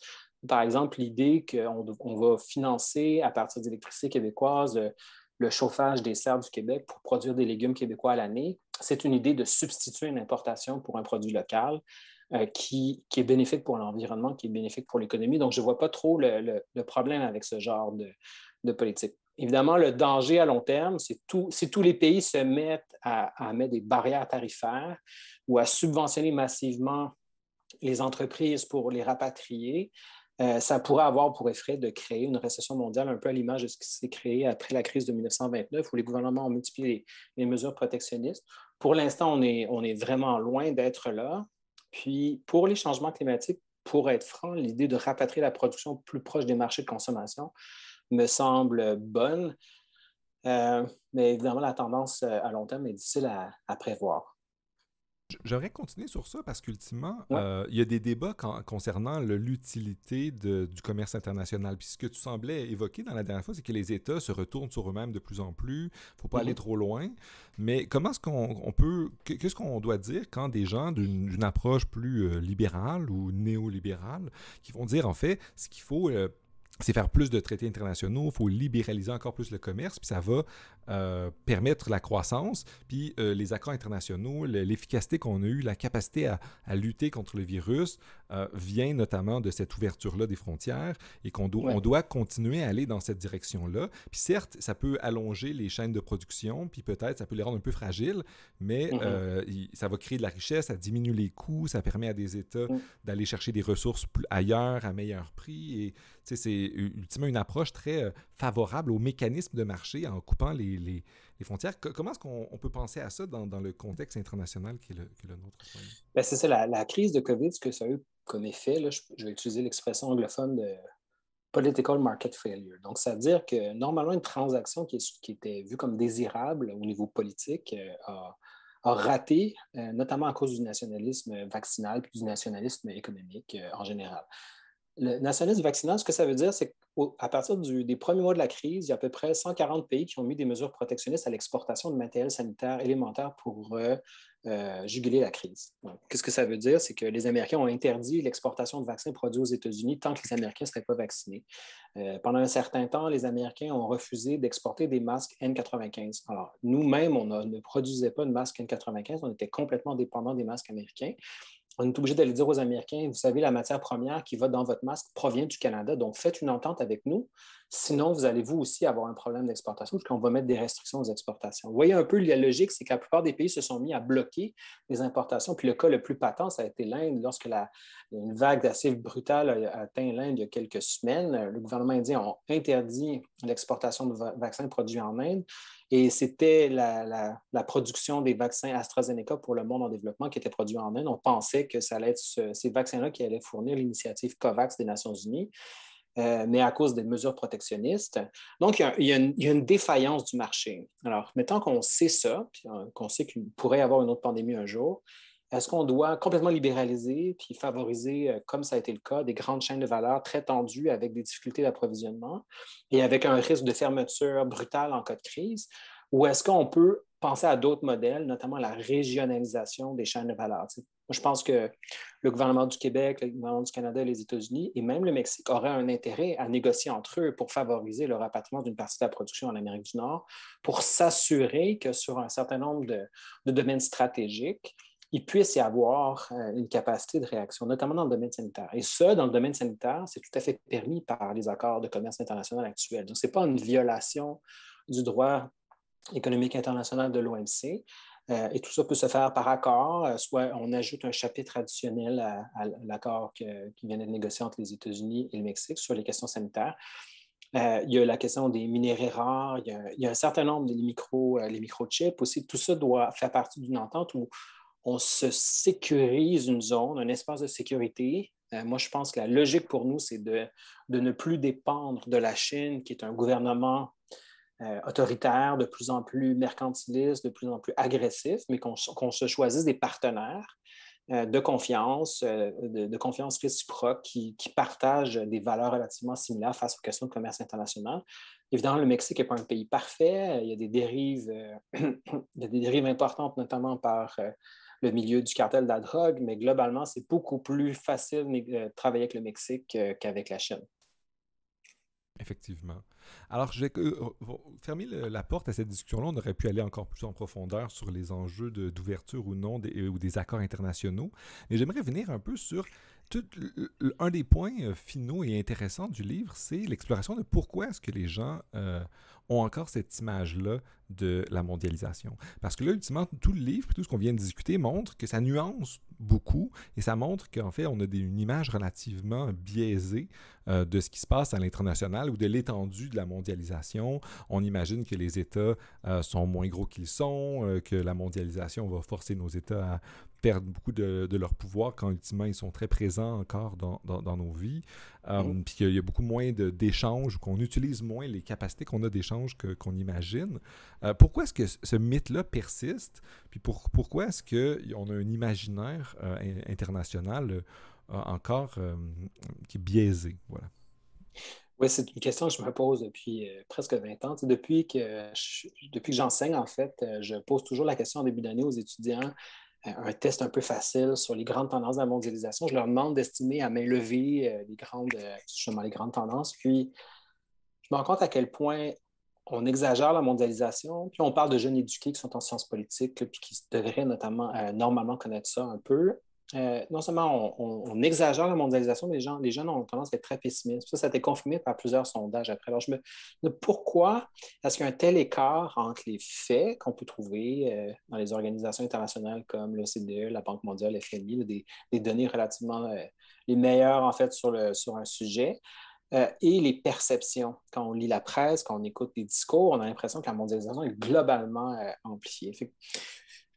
Par exemple, l'idée qu'on va financer à partir d'électricité québécoise euh, le chauffage des serres du Québec pour produire des légumes québécois à l'année, c'est une idée de substituer une importation pour un produit local. qui, est bénéfique pour l'environnement, qui est bénéfique pour l'économie. Donc, je ne vois pas trop le, problème avec ce genre de, politique. Évidemment, le danger à long terme, c'est si tous les pays se mettent à, mettre des barrières tarifaires ou à subventionner massivement les entreprises pour les rapatrier, euh, ça pourrait avoir pour effet de créer une récession mondiale un peu à l'image de ce qui s'est créé après la crise de 1929, où les gouvernements ont multiplié les, mesures protectionnistes. Pour l'instant, on est vraiment loin d'être là. Puis, pour les changements climatiques, pour être franc, l'idée de rapatrier la production plus proche des marchés de consommation me semble bonne. Euh, mais évidemment, la tendance euh, à long terme est difficile à prévoir. J'aimerais continuer sur ça parce qu'ultimement, euh, il y a des débats concernant l'utilité du commerce international. Puis ce que tu semblais évoquer dans la dernière fois, c'est que les États se retournent sur eux-mêmes de plus en plus. Il ne faut pas aller mm-hmm. trop loin. Mais comment est-ce qu'on peut. Qu'est-ce qu'on doit dire quand des gens d'une approche plus libérale ou néolibérale qui vont dire, en fait, ce qu'il faut. Euh, c'est faire plus de traités internationaux, il faut libéraliser encore plus le commerce, puis ça va euh, permettre la croissance, puis euh, les accords internationaux, l'efficacité qu'on a eue, la capacité à, lutter contre le virus euh, vient notamment de cette ouverture-là des frontières et qu'on doit, on doit continuer à aller dans cette direction-là. Puis certes, ça peut allonger les chaînes de production, puis peut-être ça peut les rendre un peu fragiles, mais mm-hmm. ça va créer de la richesse, ça diminue les coûts, ça permet à des États mm. d'aller chercher des ressources ailleurs à meilleur prix. Et c'est ultimement une approche très favorable au mécanisme de marché en coupant les frontières. comment est-ce qu'on peut penser à ça dans, le contexte international qui est le, nôtre? Ben, c'est ça, la, crise de COVID, ce que ça a eu comme effet, je, vais utiliser l'expression anglophone de political market failure. Donc, ça veut dire que normalement, une transaction qui, était vue comme désirable au niveau politique euh, a, raté, euh, notamment à cause du nationalisme vaccinal et du nationalisme économique euh, en général. Le nationalisme vaccinal, ce que ça veut dire, c'est qu'à partir des premiers mois de la crise, il y a à peu près 140 pays qui ont mis des mesures protectionnistes à l'exportation de matériel sanitaire élémentaire pour euh, euh, juguler la crise. Qu'est-ce que ça veut dire? C'est que les Américains ont interdit l'exportation de vaccins produits aux États-Unis tant que les Américains ne seraient pas vaccinés. Euh, pendant un certain temps, les Américains ont refusé d'exporter des masques N95. Alors, nous-mêmes, on ne produisait pas de masques N95, on était complètement dépendants des masques américains on est obligé d'aller dire aux Américains, vous savez, la matière première qui va dans votre masque provient du Canada, donc faites une entente avec nous. Sinon, vous allez vous aussi avoir un problème d'exportation parce qu'on va mettre des restrictions aux exportations. Vous voyez un peu la logique, c'est que la plupart des pays se sont mis à bloquer les importations. Puis le cas le plus patent, ça a été l'Inde. Lorsque la, vague d'acide brutale a atteint l'Inde il y a quelques semaines, le gouvernement indien a interdit l'exportation de vaccins produits en Inde. Et c'était la, production des vaccins AstraZeneca pour le monde en développement qui était produit en Inde. On pensait que ça allait être ces vaccins-là qui allaient fournir l'initiative COVAX des Nations Unies. Euh, mais à cause des mesures protectionnistes. Donc, il y, a, une, défaillance du marché. Alors, maintenant qu'on sait ça, euh, qu'on sait qu'il pourrait y avoir une autre pandémie un jour, est-ce qu'on doit complètement libéraliser puis favoriser, euh, comme ça a été le cas, des grandes chaînes de valeur très tendues avec des difficultés d'approvisionnement et avec un risque de fermeture brutale en cas de crise? Ou est-ce qu'on peut penser à d'autres modèles, notamment la régionalisation des chaînes de valeur? je pense que le gouvernement du Québec, le gouvernement du Canada, les États-Unis et même le Mexique auraient un intérêt à négocier entre eux pour favoriser le rapatriement d'une partie de la production en Amérique du Nord, pour s'assurer que sur un certain nombre de, domaines stratégiques, il puisse y avoir euh, une capacité de réaction, notamment dans le domaine sanitaire. Et ça, dans le domaine sanitaire, c'est tout à fait permis par les accords de commerce international actuels. Donc, ce n'est pas une violation du droit économique international de l'OMC. Euh, et tout ça peut se faire par accord, euh, soit on ajoute un chapitre additionnel à, l'accord qui vient d'être négocié entre les États-Unis et le Mexique sur les questions sanitaires. Il y a la question des minéraux rares, il y a, un certain nombre de micro, les microchips aussi. Tout ça doit faire partie d'une entente où on se sécurise une zone, un espace de sécurité. moi, je pense que la logique pour nous, c'est de, de, ne plus dépendre de la Chine, qui est un gouvernement euh, autoritaire, de plus en plus mercantiliste, de plus en plus agressif, mais qu'on se choisisse des partenaires euh, de confiance, euh, de, confiance réciproque qui, partagent des valeurs relativement similaires face aux questions de commerce international. Évidemment, le Mexique n'est pas un pays parfait. Il y a des dérives, il y a des dérives importantes, notamment par le milieu du cartel de la drogue, mais globalement, c'est beaucoup plus facile de travailler avec le Mexique qu'avec la Chine. Effectivement. Alors, je vais euh, fermer la porte à cette discussion-là. On aurait pu aller encore plus en profondeur sur les enjeux d'ouverture ou non des, ou des accords internationaux. Mais j'aimerais venir un peu sur un des points finaux et intéressants du livre, c'est l'exploration de pourquoi est-ce que les gens ont encore cette image-là de la mondialisation. Parce que là, ultimement, tout le livre, tout ce qu'on vient de discuter montre que ça nuance beaucoup et ça montre qu'en fait, on a une image relativement biaisée euh, de ce qui se passe à l'international ou de l'étendue de la mondialisation. On imagine que les États euh, sont moins gros qu'ils sont, euh, que la mondialisation va forcer nos États à perdent beaucoup de, leur pouvoir quand ultimement ils sont très présents encore dans, nos vies. Mm. Puis qu'il y a beaucoup moins d'échanges, qu'on utilise moins les capacités qu'on a d'échange qu'on imagine. pourquoi est-ce que ce mythe-là persiste? Puis pour, pourquoi est-ce qu'on a un imaginaire international encore qui est biaisé? Voilà. Oui, c'est une question que je me pose depuis presque 20 ans. depuis que, depuis que j'enseigne, en fait, je pose toujours la question en début d'année aux étudiants un test un peu facile sur les grandes tendances de la mondialisation. Je leur demande d'estimer à main levée euh, les, grandes, euh, justement, les grandes tendances. Puis, je me rends compte à quel point on exagère la mondialisation. Puis, on parle de jeunes éduqués qui sont en sciences politiques, puis qui devraient notamment, euh, normalement connaître ça un peu. Euh, non seulement on, exagère la mondialisation, mais les, gens, les jeunes ont tendance à être très pessimistes. Ça, ça a été confirmé par plusieurs sondages après. Alors, je me pourquoi est-ce qu'il y a un tel écart entre les faits qu'on peut trouver euh, dans les organisations internationales comme l'OCDE, la Banque mondiale, le FMI, des, données relativement euh, les meilleures, en fait, sur un sujet, et les perceptions. Quand on lit la presse, quand on écoute des discours, on a l'impression que la mondialisation est globalement amplifiée.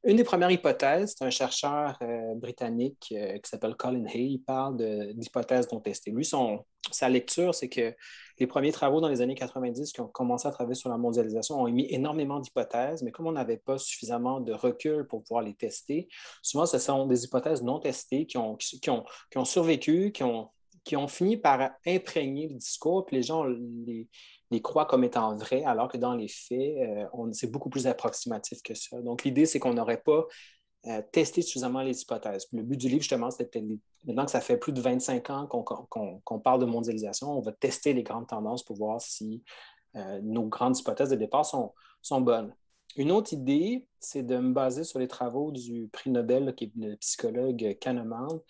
Une des premières hypothèses, c'est un chercheur euh, britannique euh, qui s'appelle Colin Hay. Il parle d'hypothèses non testées. Lui, son, sa lecture, c'est que les premiers travaux dans les années 90 qui ont commencé à travailler sur la mondialisation ont émis énormément d'hypothèses, mais comme on n'avait pas suffisamment de recul pour pouvoir les tester, souvent ce sont des hypothèses non testées qui ont, qui ont, qui ont survécu, qui ont, qui ont fini par imprégner le discours, puis les gens les, croient comme étant vrais, alors que dans les faits, euh, c'est beaucoup plus approximatif que ça. Donc, l'idée, c'est qu'on n'aurait pas euh, testé suffisamment les hypothèses. le but du livre, justement, c'était maintenant que ça fait plus de 25 ans qu'on parle de mondialisation, on va tester les grandes tendances pour voir si euh, nos grandes hypothèses de départ sont, sont bonnes. Une autre idée, c'est de me baser sur les travaux du prix Nobel, qui est le psychologue Kahneman,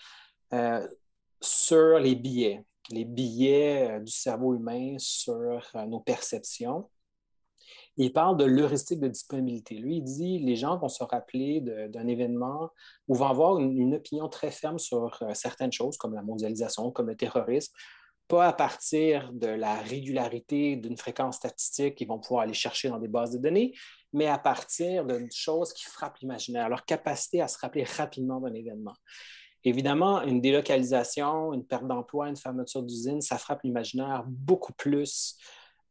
sur les billets les billets euh, du cerveau humain sur euh, nos perceptions. Il parle de l'heuristique de disponibilité. Lui, il dit les gens vont se rappeler d'un événement ou vont avoir une, opinion très ferme sur euh, certaines choses, comme la mondialisation, comme le terrorisme, pas à partir de la régularité d'une fréquence statistique qu'ils vont pouvoir aller chercher dans des bases de données, mais à partir de choses qui frappent l'imaginaire, leur capacité à se rappeler rapidement d'un événement. Évidemment, une délocalisation, une perte d'emploi, une fermeture d'usine, ça frappe l'imaginaire beaucoup plus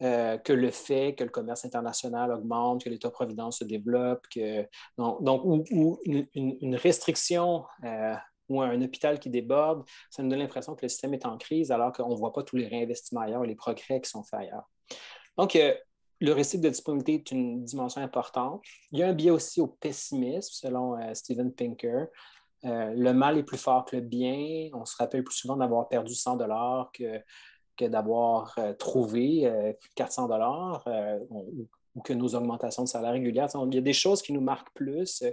euh, que le fait que le commerce international augmente, que l'État-providence se développe, que, donc, ou, une, restriction euh, ou un hôpital qui déborde, ça nous donne l'impression que le système est en crise alors qu'on ne voit pas tous les réinvestissements ailleurs et les progrès qui sont faits ailleurs. Donc, euh, le récit de disponibilité est une dimension importante. Il y a un biais aussi au pessimisme, selon Steven Pinker. Euh, le mal est plus fort que le bien. On se rappelle plus souvent d'avoir perdu 100 dollars que, d'avoir euh, trouvé 400 euh, dollars ou, que nos augmentations de salaire régulières. Il y a des choses qui nous marquent plus.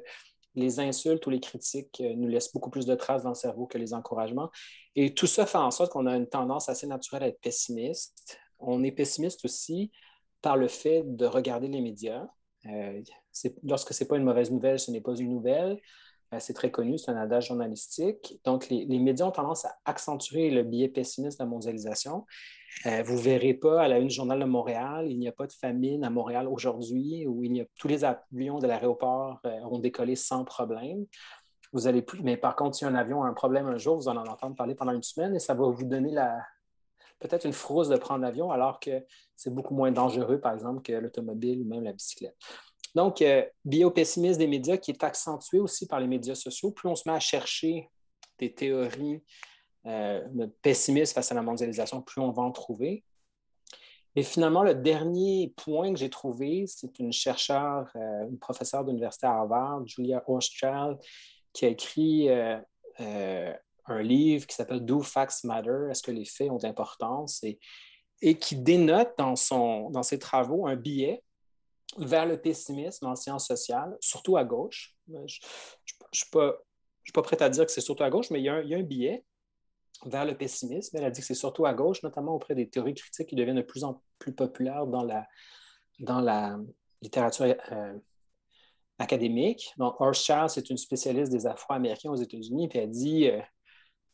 Les insultes ou les critiques nous laissent beaucoup plus de traces dans le cerveau que les encouragements. Et tout ça fait en sorte qu'on a une tendance assez naturelle à être pessimiste. On est pessimiste aussi par le fait de regarder les médias. lorsque ce n'est pas une mauvaise nouvelle, ce n'est pas une nouvelle. C'est très connu, c'est un adage journalistique. Donc, les, médias ont tendance à accentuer le biais pessimiste de la mondialisation. Euh, vous ne verrez pas à la une du Journal de Montréal, il n'y a pas de famine à Montréal aujourd'hui, où il y a, tous les avions de l'aéroport euh, ont décollé sans problème. Vous allez plus, mais par contre, si un avion a un problème un jour, vous en entendez parler pendant une semaine et ça va vous donner peut-être une frousse de prendre l'avion, alors que c'est beaucoup moins dangereux, par exemple, que l'automobile ou même la bicyclette. Donc, euh, biopessimisme des médias qui est accentué aussi par les médias sociaux. Plus on se met à chercher des théories euh, pessimistes face à la mondialisation, plus on va en trouver. Et finalement, le dernier point que j'ai trouvé, c'est une chercheure, euh, une professeure d'université à Harvard, Julia Hochschild, qui a écrit euh, un livre qui s'appelle Do Facts Matter? Est-ce que les faits ont d'importance? Et qui dénote dans, dans ses travaux un billet vers le pessimisme en sciences sociales, surtout à gauche. Je ne suis pas, pas prêt à dire que c'est surtout à gauche, mais il y, a un, billet vers le pessimisme. Elle a dit que c'est surtout à gauche, notamment auprès des théories critiques qui deviennent de plus en plus populaires dans la, dans la littérature euh, académique. Donc, Horace c'est une spécialiste des Afro-Américains aux États-Unis, puis elle dit euh,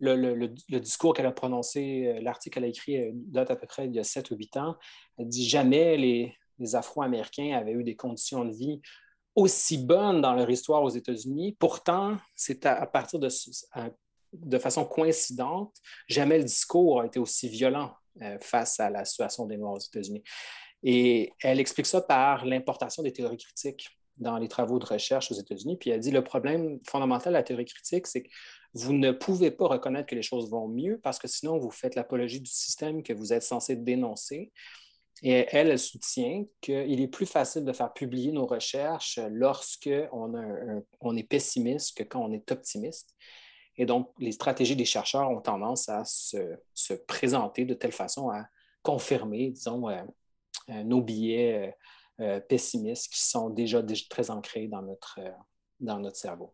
le, discours qu'elle a prononcé, euh, l'article qu'elle a écrit date à peu près il y a 7 ou 8 ans. Elle dit jamais les, les Afro-Américains avaient eu des conditions de vie aussi bonnes dans leur histoire aux États-Unis. Pourtant, c'est à, partir de, façon coïncidente, jamais le discours a été aussi violent face à la situation des Noirs aux États-Unis. Et elle explique ça par l'importation des théories critiques dans les travaux de recherche aux États-Unis. Puis elle dit le problème fondamental de la théorie critique, c'est que vous ne pouvez pas reconnaître que les choses vont mieux parce que sinon vous faites l'apologie du système que vous êtes censé dénoncer. Et elle, elle soutient qu'il est plus facile de faire publier nos recherches lorsque on, est pessimiste que quand on est optimiste. Et donc, les stratégies des chercheurs ont tendance à se, se présenter de telle façon à confirmer, disons, euh, euh, nos billets euh, pessimistes qui sont déjà, très ancrés dans notre, dans notre cerveau.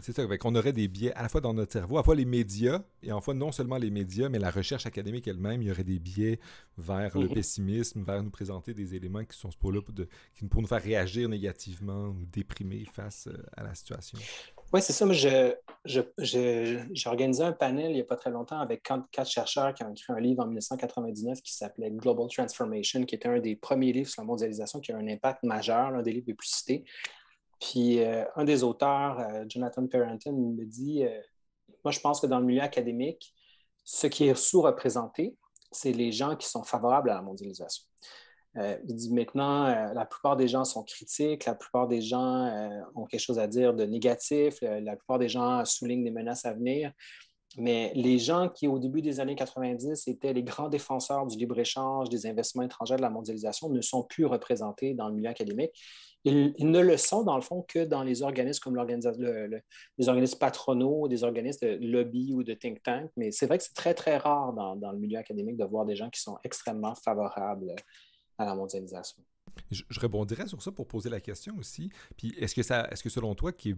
C'est ça, qu'on aurait des biais à la fois dans notre cerveau, à la fois les médias, et en fois non seulement les médias, mais la recherche académique elle-même, il y aurait des biais vers le mhm. pessimisme, vers nous présenter des éléments qui sont pour, là qui, pour nous faire réagir négativement ou déprimer face à la situation. Oui, c'est ça. Moi, j'ai organisé un panel il n'y a pas très longtemps avec quatre chercheurs qui ont écrit un livre en 1999 qui s'appelait Global Transformation, qui était un des premiers livres sur la mondialisation qui a un impact majeur, l'un des livres les plus cités. Puis euh, un des auteurs, euh, Jonathan Parenton, me dit euh, Moi, je pense que dans le milieu académique, ce qui est sous-représenté, c'est les gens qui sont favorables à la mondialisation. Il dit maintenant, la plupart des gens sont critiques, la plupart des gens ont quelque chose à dire de négatif, la plupart des gens soulignent des menaces à venir. Mais les gens qui, au début des années 90, étaient les grands défenseurs du libre-échange, des investissements étrangers, de la mondialisation, ne sont plus représentés dans le milieu académique. Ils, ne le sont, dans le fond, que dans les organismes comme le, les organismes patronaux, des organismes de lobby ou de think tank. Mais c'est vrai que c'est très, très rare dans, le milieu académique de voir des gens qui sont extrêmement favorables à la mondialisation. Je, rebondirais sur ça pour poser la question aussi. Puis est-ce que selon toi, qui,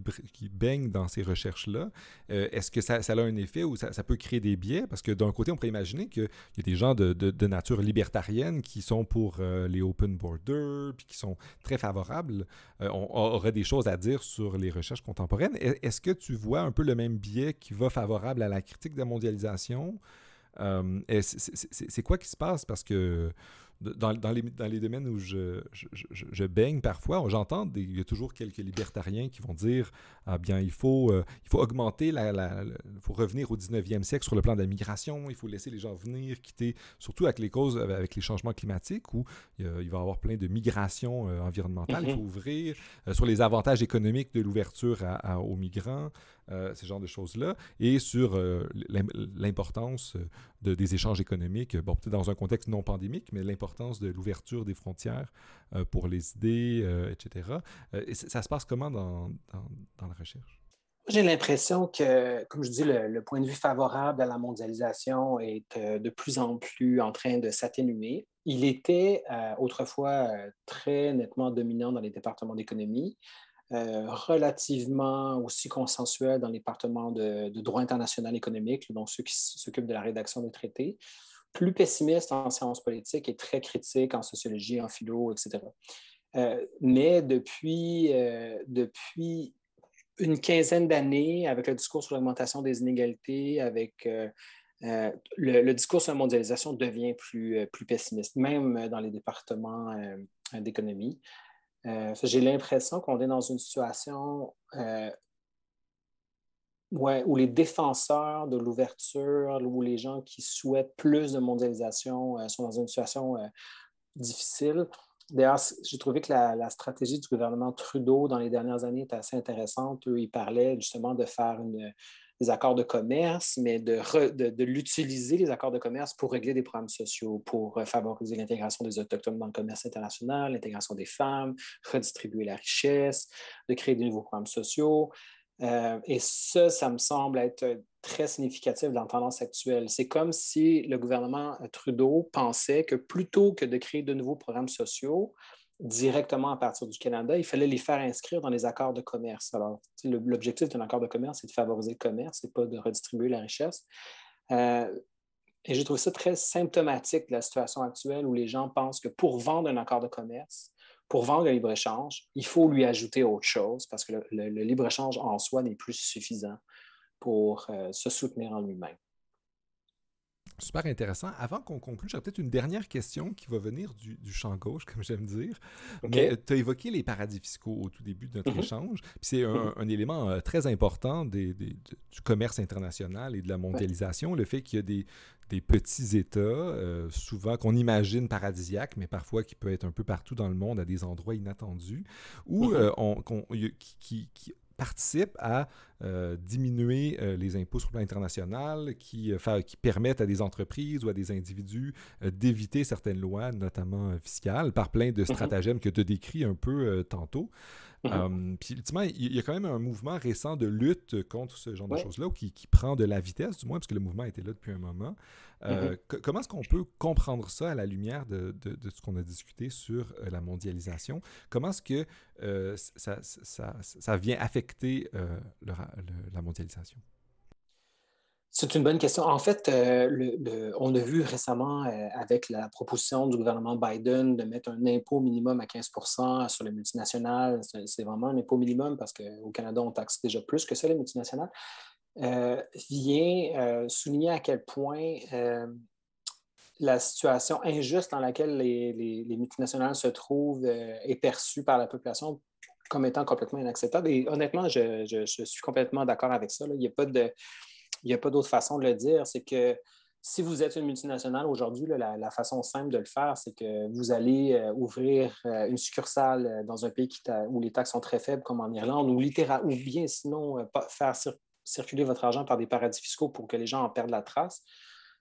baigne dans ces recherches-là, euh, est-ce que ça, a un effet ou ça, peut créer des biais? Parce que d'un côté, on pourrait imaginer qu'il y a des gens de, nature libertarienne qui sont pour euh, les open borders, puis qui sont très favorables. Euh, on, aurait des choses à dire sur les recherches contemporaines. Est-ce que tu vois un peu le même biais qui va favorable à la critique de la mondialisation? c'est quoi qui se passe? Parce que dans, dans, les, dans, les, domaines où je, je, je, baigne parfois, j'entends, il y a toujours quelques libertariens qui vont dire ah bien, il faut, euh, il faut augmenter, la, la, il faut revenir au 19e siècle sur le plan de la migration, il faut laisser les gens venir, quitter, surtout avec les causes, avec les changements climatiques, où il, va y avoir plein de migrations euh, environnementales, il faut mhm. ouvrir, euh, sur les avantages économiques de l'ouverture aux migrants, euh, ce genre de choses-là, et sur euh, l'importance de, des échanges économiques, bon, peut-être dans un contexte non pandémique, mais l'importance de l'ouverture des frontières euh, pour les idées, etc. Et ça se passe comment dans, dans, la recherche? J'ai l'impression que, comme je dis, le, point de vue favorable à la mondialisation est de plus en plus en train de s'atténuer. Il était autrefois très nettement dominant dans les départements d'économie. Euh, relativement aussi consensuel dans les départements de, droit international économique, donc ceux qui s'occupent de la rédaction des traités, plus pessimiste en sciences politiques et très critique en sociologie, en philo, etc. Euh, mais depuis, euh, depuis une quinzaine d'années, avec le discours sur l'augmentation des inégalités, avec le, discours sur la mondialisation devient plus, plus pessimiste, même dans les départements d'économie. Euh, j'ai l'impression qu'on est dans une situation euh, où les défenseurs de l'ouverture, ou les gens qui souhaitent plus de mondialisation euh, sont dans une situation difficile. D'ailleurs, j'ai trouvé que la, stratégie du gouvernement Trudeau dans les dernières années est assez intéressante. Eux, ils parlaient justement de faire une, des accords de commerce, mais de, l'utiliser, les accords de commerce, pour régler des problèmes sociaux, pour euh, favoriser l'intégration des Autochtones dans le commerce international, l'intégration des femmes, redistribuer la richesse, de créer de nouveaux programmes sociaux. et ça, ça me semble être très significatif dans la tendance actuelle. C'est comme si le gouvernement Trudeau pensait que plutôt que de créer de nouveaux programmes sociaux, directement à partir du Canada, il fallait les faire inscrire dans les accords de commerce. Alors, l'objectif d'un accord de commerce, c'est de favoriser le commerce et pas de redistribuer la richesse. Euh, et j'ai trouvé ça très symptomatique de la situation actuelle où les gens pensent que pour vendre un accord de commerce, pour vendre le libre-échange, il faut lui ajouter autre chose parce que le, libre-échange en soi n'est plus suffisant pour euh, se soutenir en lui-même. Super intéressant. Avant qu'on conclue, j'aurais peut-être une dernière question qui va venir du, champ gauche, comme j'aime dire. Mais tu as évoqué les paradis fiscaux au tout début de notre mm-hmm. échange. C'est un, mm-hmm. élément euh, très important du commerce international et de la mondialisation, le fait qu'il y a des, petits États, euh, souvent qu'on imagine paradisiaques, mais parfois qui peuvent être un peu partout dans le monde à des endroits inattendus, où mm-hmm. euh, qui, qui participent à euh, diminuer euh, les impôts sur le plan international, qui, euh, qui permettent à des entreprises ou à des individus d'éviter certaines lois, notamment fiscales, par plein de mhm. stratagèmes que tu décris un peu tantôt. Mhm. puis, ultimement, il y a quand même un mouvement récent de lutte contre ce genre de choses-là, qui, qui, prend de la vitesse, du moins, parce que le mouvement était là depuis un moment. Euh, mm-hmm. Comment est-ce qu'on peut comprendre ça à la lumière de, ce qu'on a discuté sur euh, la mondialisation? Comment est-ce que euh, ça, vient affecter la mondialisation? C'est une bonne question. En fait, on a vu récemment avec la proposition du gouvernement Biden de mettre un impôt minimum à 15% sur les multinationales. C'est vraiment un impôt minimum parce qu'au Canada, on taxe déjà plus que ça, les multinationales. Euh, vient euh, souligner à quel point euh, la situation injuste dans laquelle les, multinationales se trouvent est perçue par la population comme étant complètement inacceptable. Et honnêtement, je, suis complètement d'accord avec ça. Il n'y a pas de, pas d'autre façon de le dire. C'est que si vous êtes une multinationale aujourd'hui, la, façon simple de le faire, c'est que vous allez ouvrir une succursale dans un pays où les taxes sont très faibles, comme en Irlande, ou, ou bien sinon faire circuler votre argent par des paradis fiscaux pour que les gens en perdent la trace.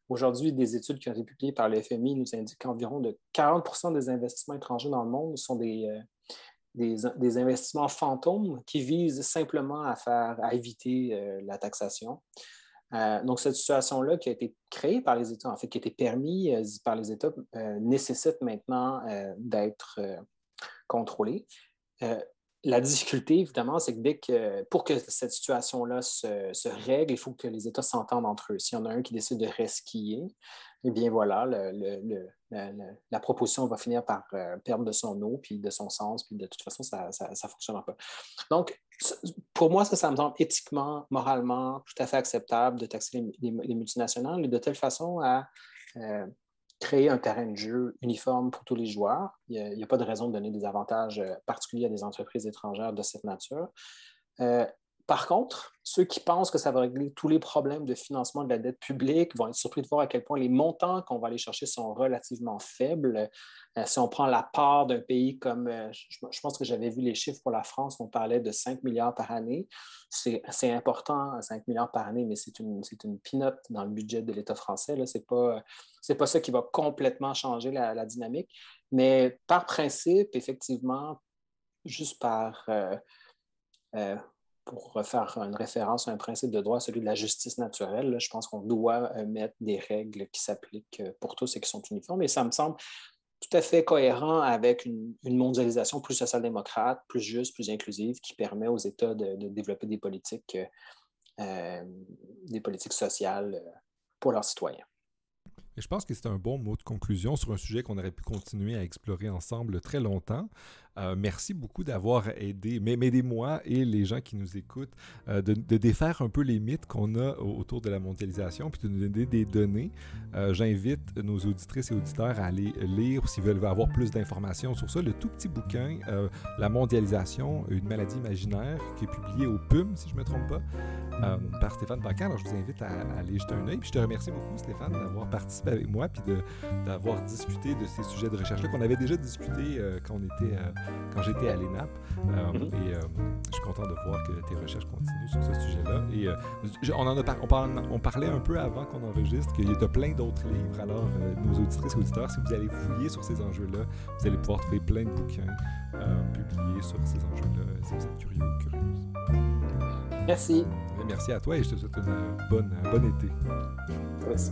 Aujourd'hui, des études qui ont été publiées par le FMI nous indiquent qu'environ de 40% des investissements étrangers dans le monde sont des, euh, investissements fantômes qui visent simplement à, faire, à éviter euh, la taxation. Euh, donc, cette situation-là qui a été créée par les États, en fait, qui a été permise par les États, nécessite maintenant d'être contrôlée la difficulté, évidemment, c'est que dès que pour que cette situation-là se, règle, il faut que les États s'entendent entre eux. S'il y en a un qui décide de resquiller, eh bien voilà, la, proposition va finir par euh, perdre de son eau, puis de son sens, puis de toute façon, ça ne fonctionnera pas. Donc, pour moi, ça, ça me semble éthiquement, moralement, tout à fait acceptable de taxer les, multinationales et de telle façon à euh, créer un terrain de jeu uniforme pour tous les joueurs. Il n'y a, pas de raison de donner des avantages euh, particuliers à des entreprises étrangères de cette nature. Par contre, ceux qui pensent que ça va régler tous les problèmes de financement de la dette publique vont être surpris de voir à quel point les montants qu'on va aller chercher sont relativement faibles. Euh, si on prend la part d'un pays comme, euh, je, pense que j'avais vu les chiffres pour la France, on parlait de 5 milliards par année. C'est important, 5 milliards par année, mais c'est une, une pinote dans le budget de l'État français. Ce n'est pas, pas ça qui va complètement changer la, dynamique. Mais par principe, effectivement, juste par... Euh, pour faire une référence à un principe de droit, celui de la justice naturelle, je pense qu'on doit euh, mettre des règles qui s'appliquent euh, pour tous et qui sont uniformes. Et ça me semble tout à fait cohérent avec une, mondialisation plus social-démocrate, plus juste, plus inclusive, qui permet aux États de, développer des politiques, euh, des politiques sociales pour leurs citoyens. Et je pense que c'est un bon mot de conclusion sur un sujet qu'on aurait pu continuer à explorer ensemble très longtemps. Euh, merci beaucoup d'avoir aidé, m'aider moi et les gens qui nous écoutent, euh, de, défaire un peu les mythes qu'on a autour de la mondialisation, puis de nous donner des données. Euh, j'invite nos auditrices et auditeurs à aller lire, s'ils veulent avoir plus d'informations sur ça, le tout petit bouquin, La mondialisation, une maladie imaginaire, qui est publié au PUM, si je ne me trompe pas, par Stéphane Paquin. Alors, je vous invite à, aller jeter un œil. Puis je te remercie beaucoup, Stéphane, d'avoir participé avec moi, puis d'avoir discuté de ces sujets de recherche-là qu'on avait déjà discuté quand on était quand j'étais à l'ENAP. Mhm. Et je suis content de voir que tes recherches continuent sur ce sujet-là. Et on, en a on, on, parlait un peu avant qu'on enregistre qu'il y a plein d'autres livres. Alors, nos auditrices et auditeurs, si vous allez fouiller sur ces enjeux-là, vous allez pouvoir trouver plein de bouquins publiés sur ces enjeux-là si vous êtes curieux ou curieuse. Merci. merci à toi et je te souhaite une bonne, un bon été. Merci.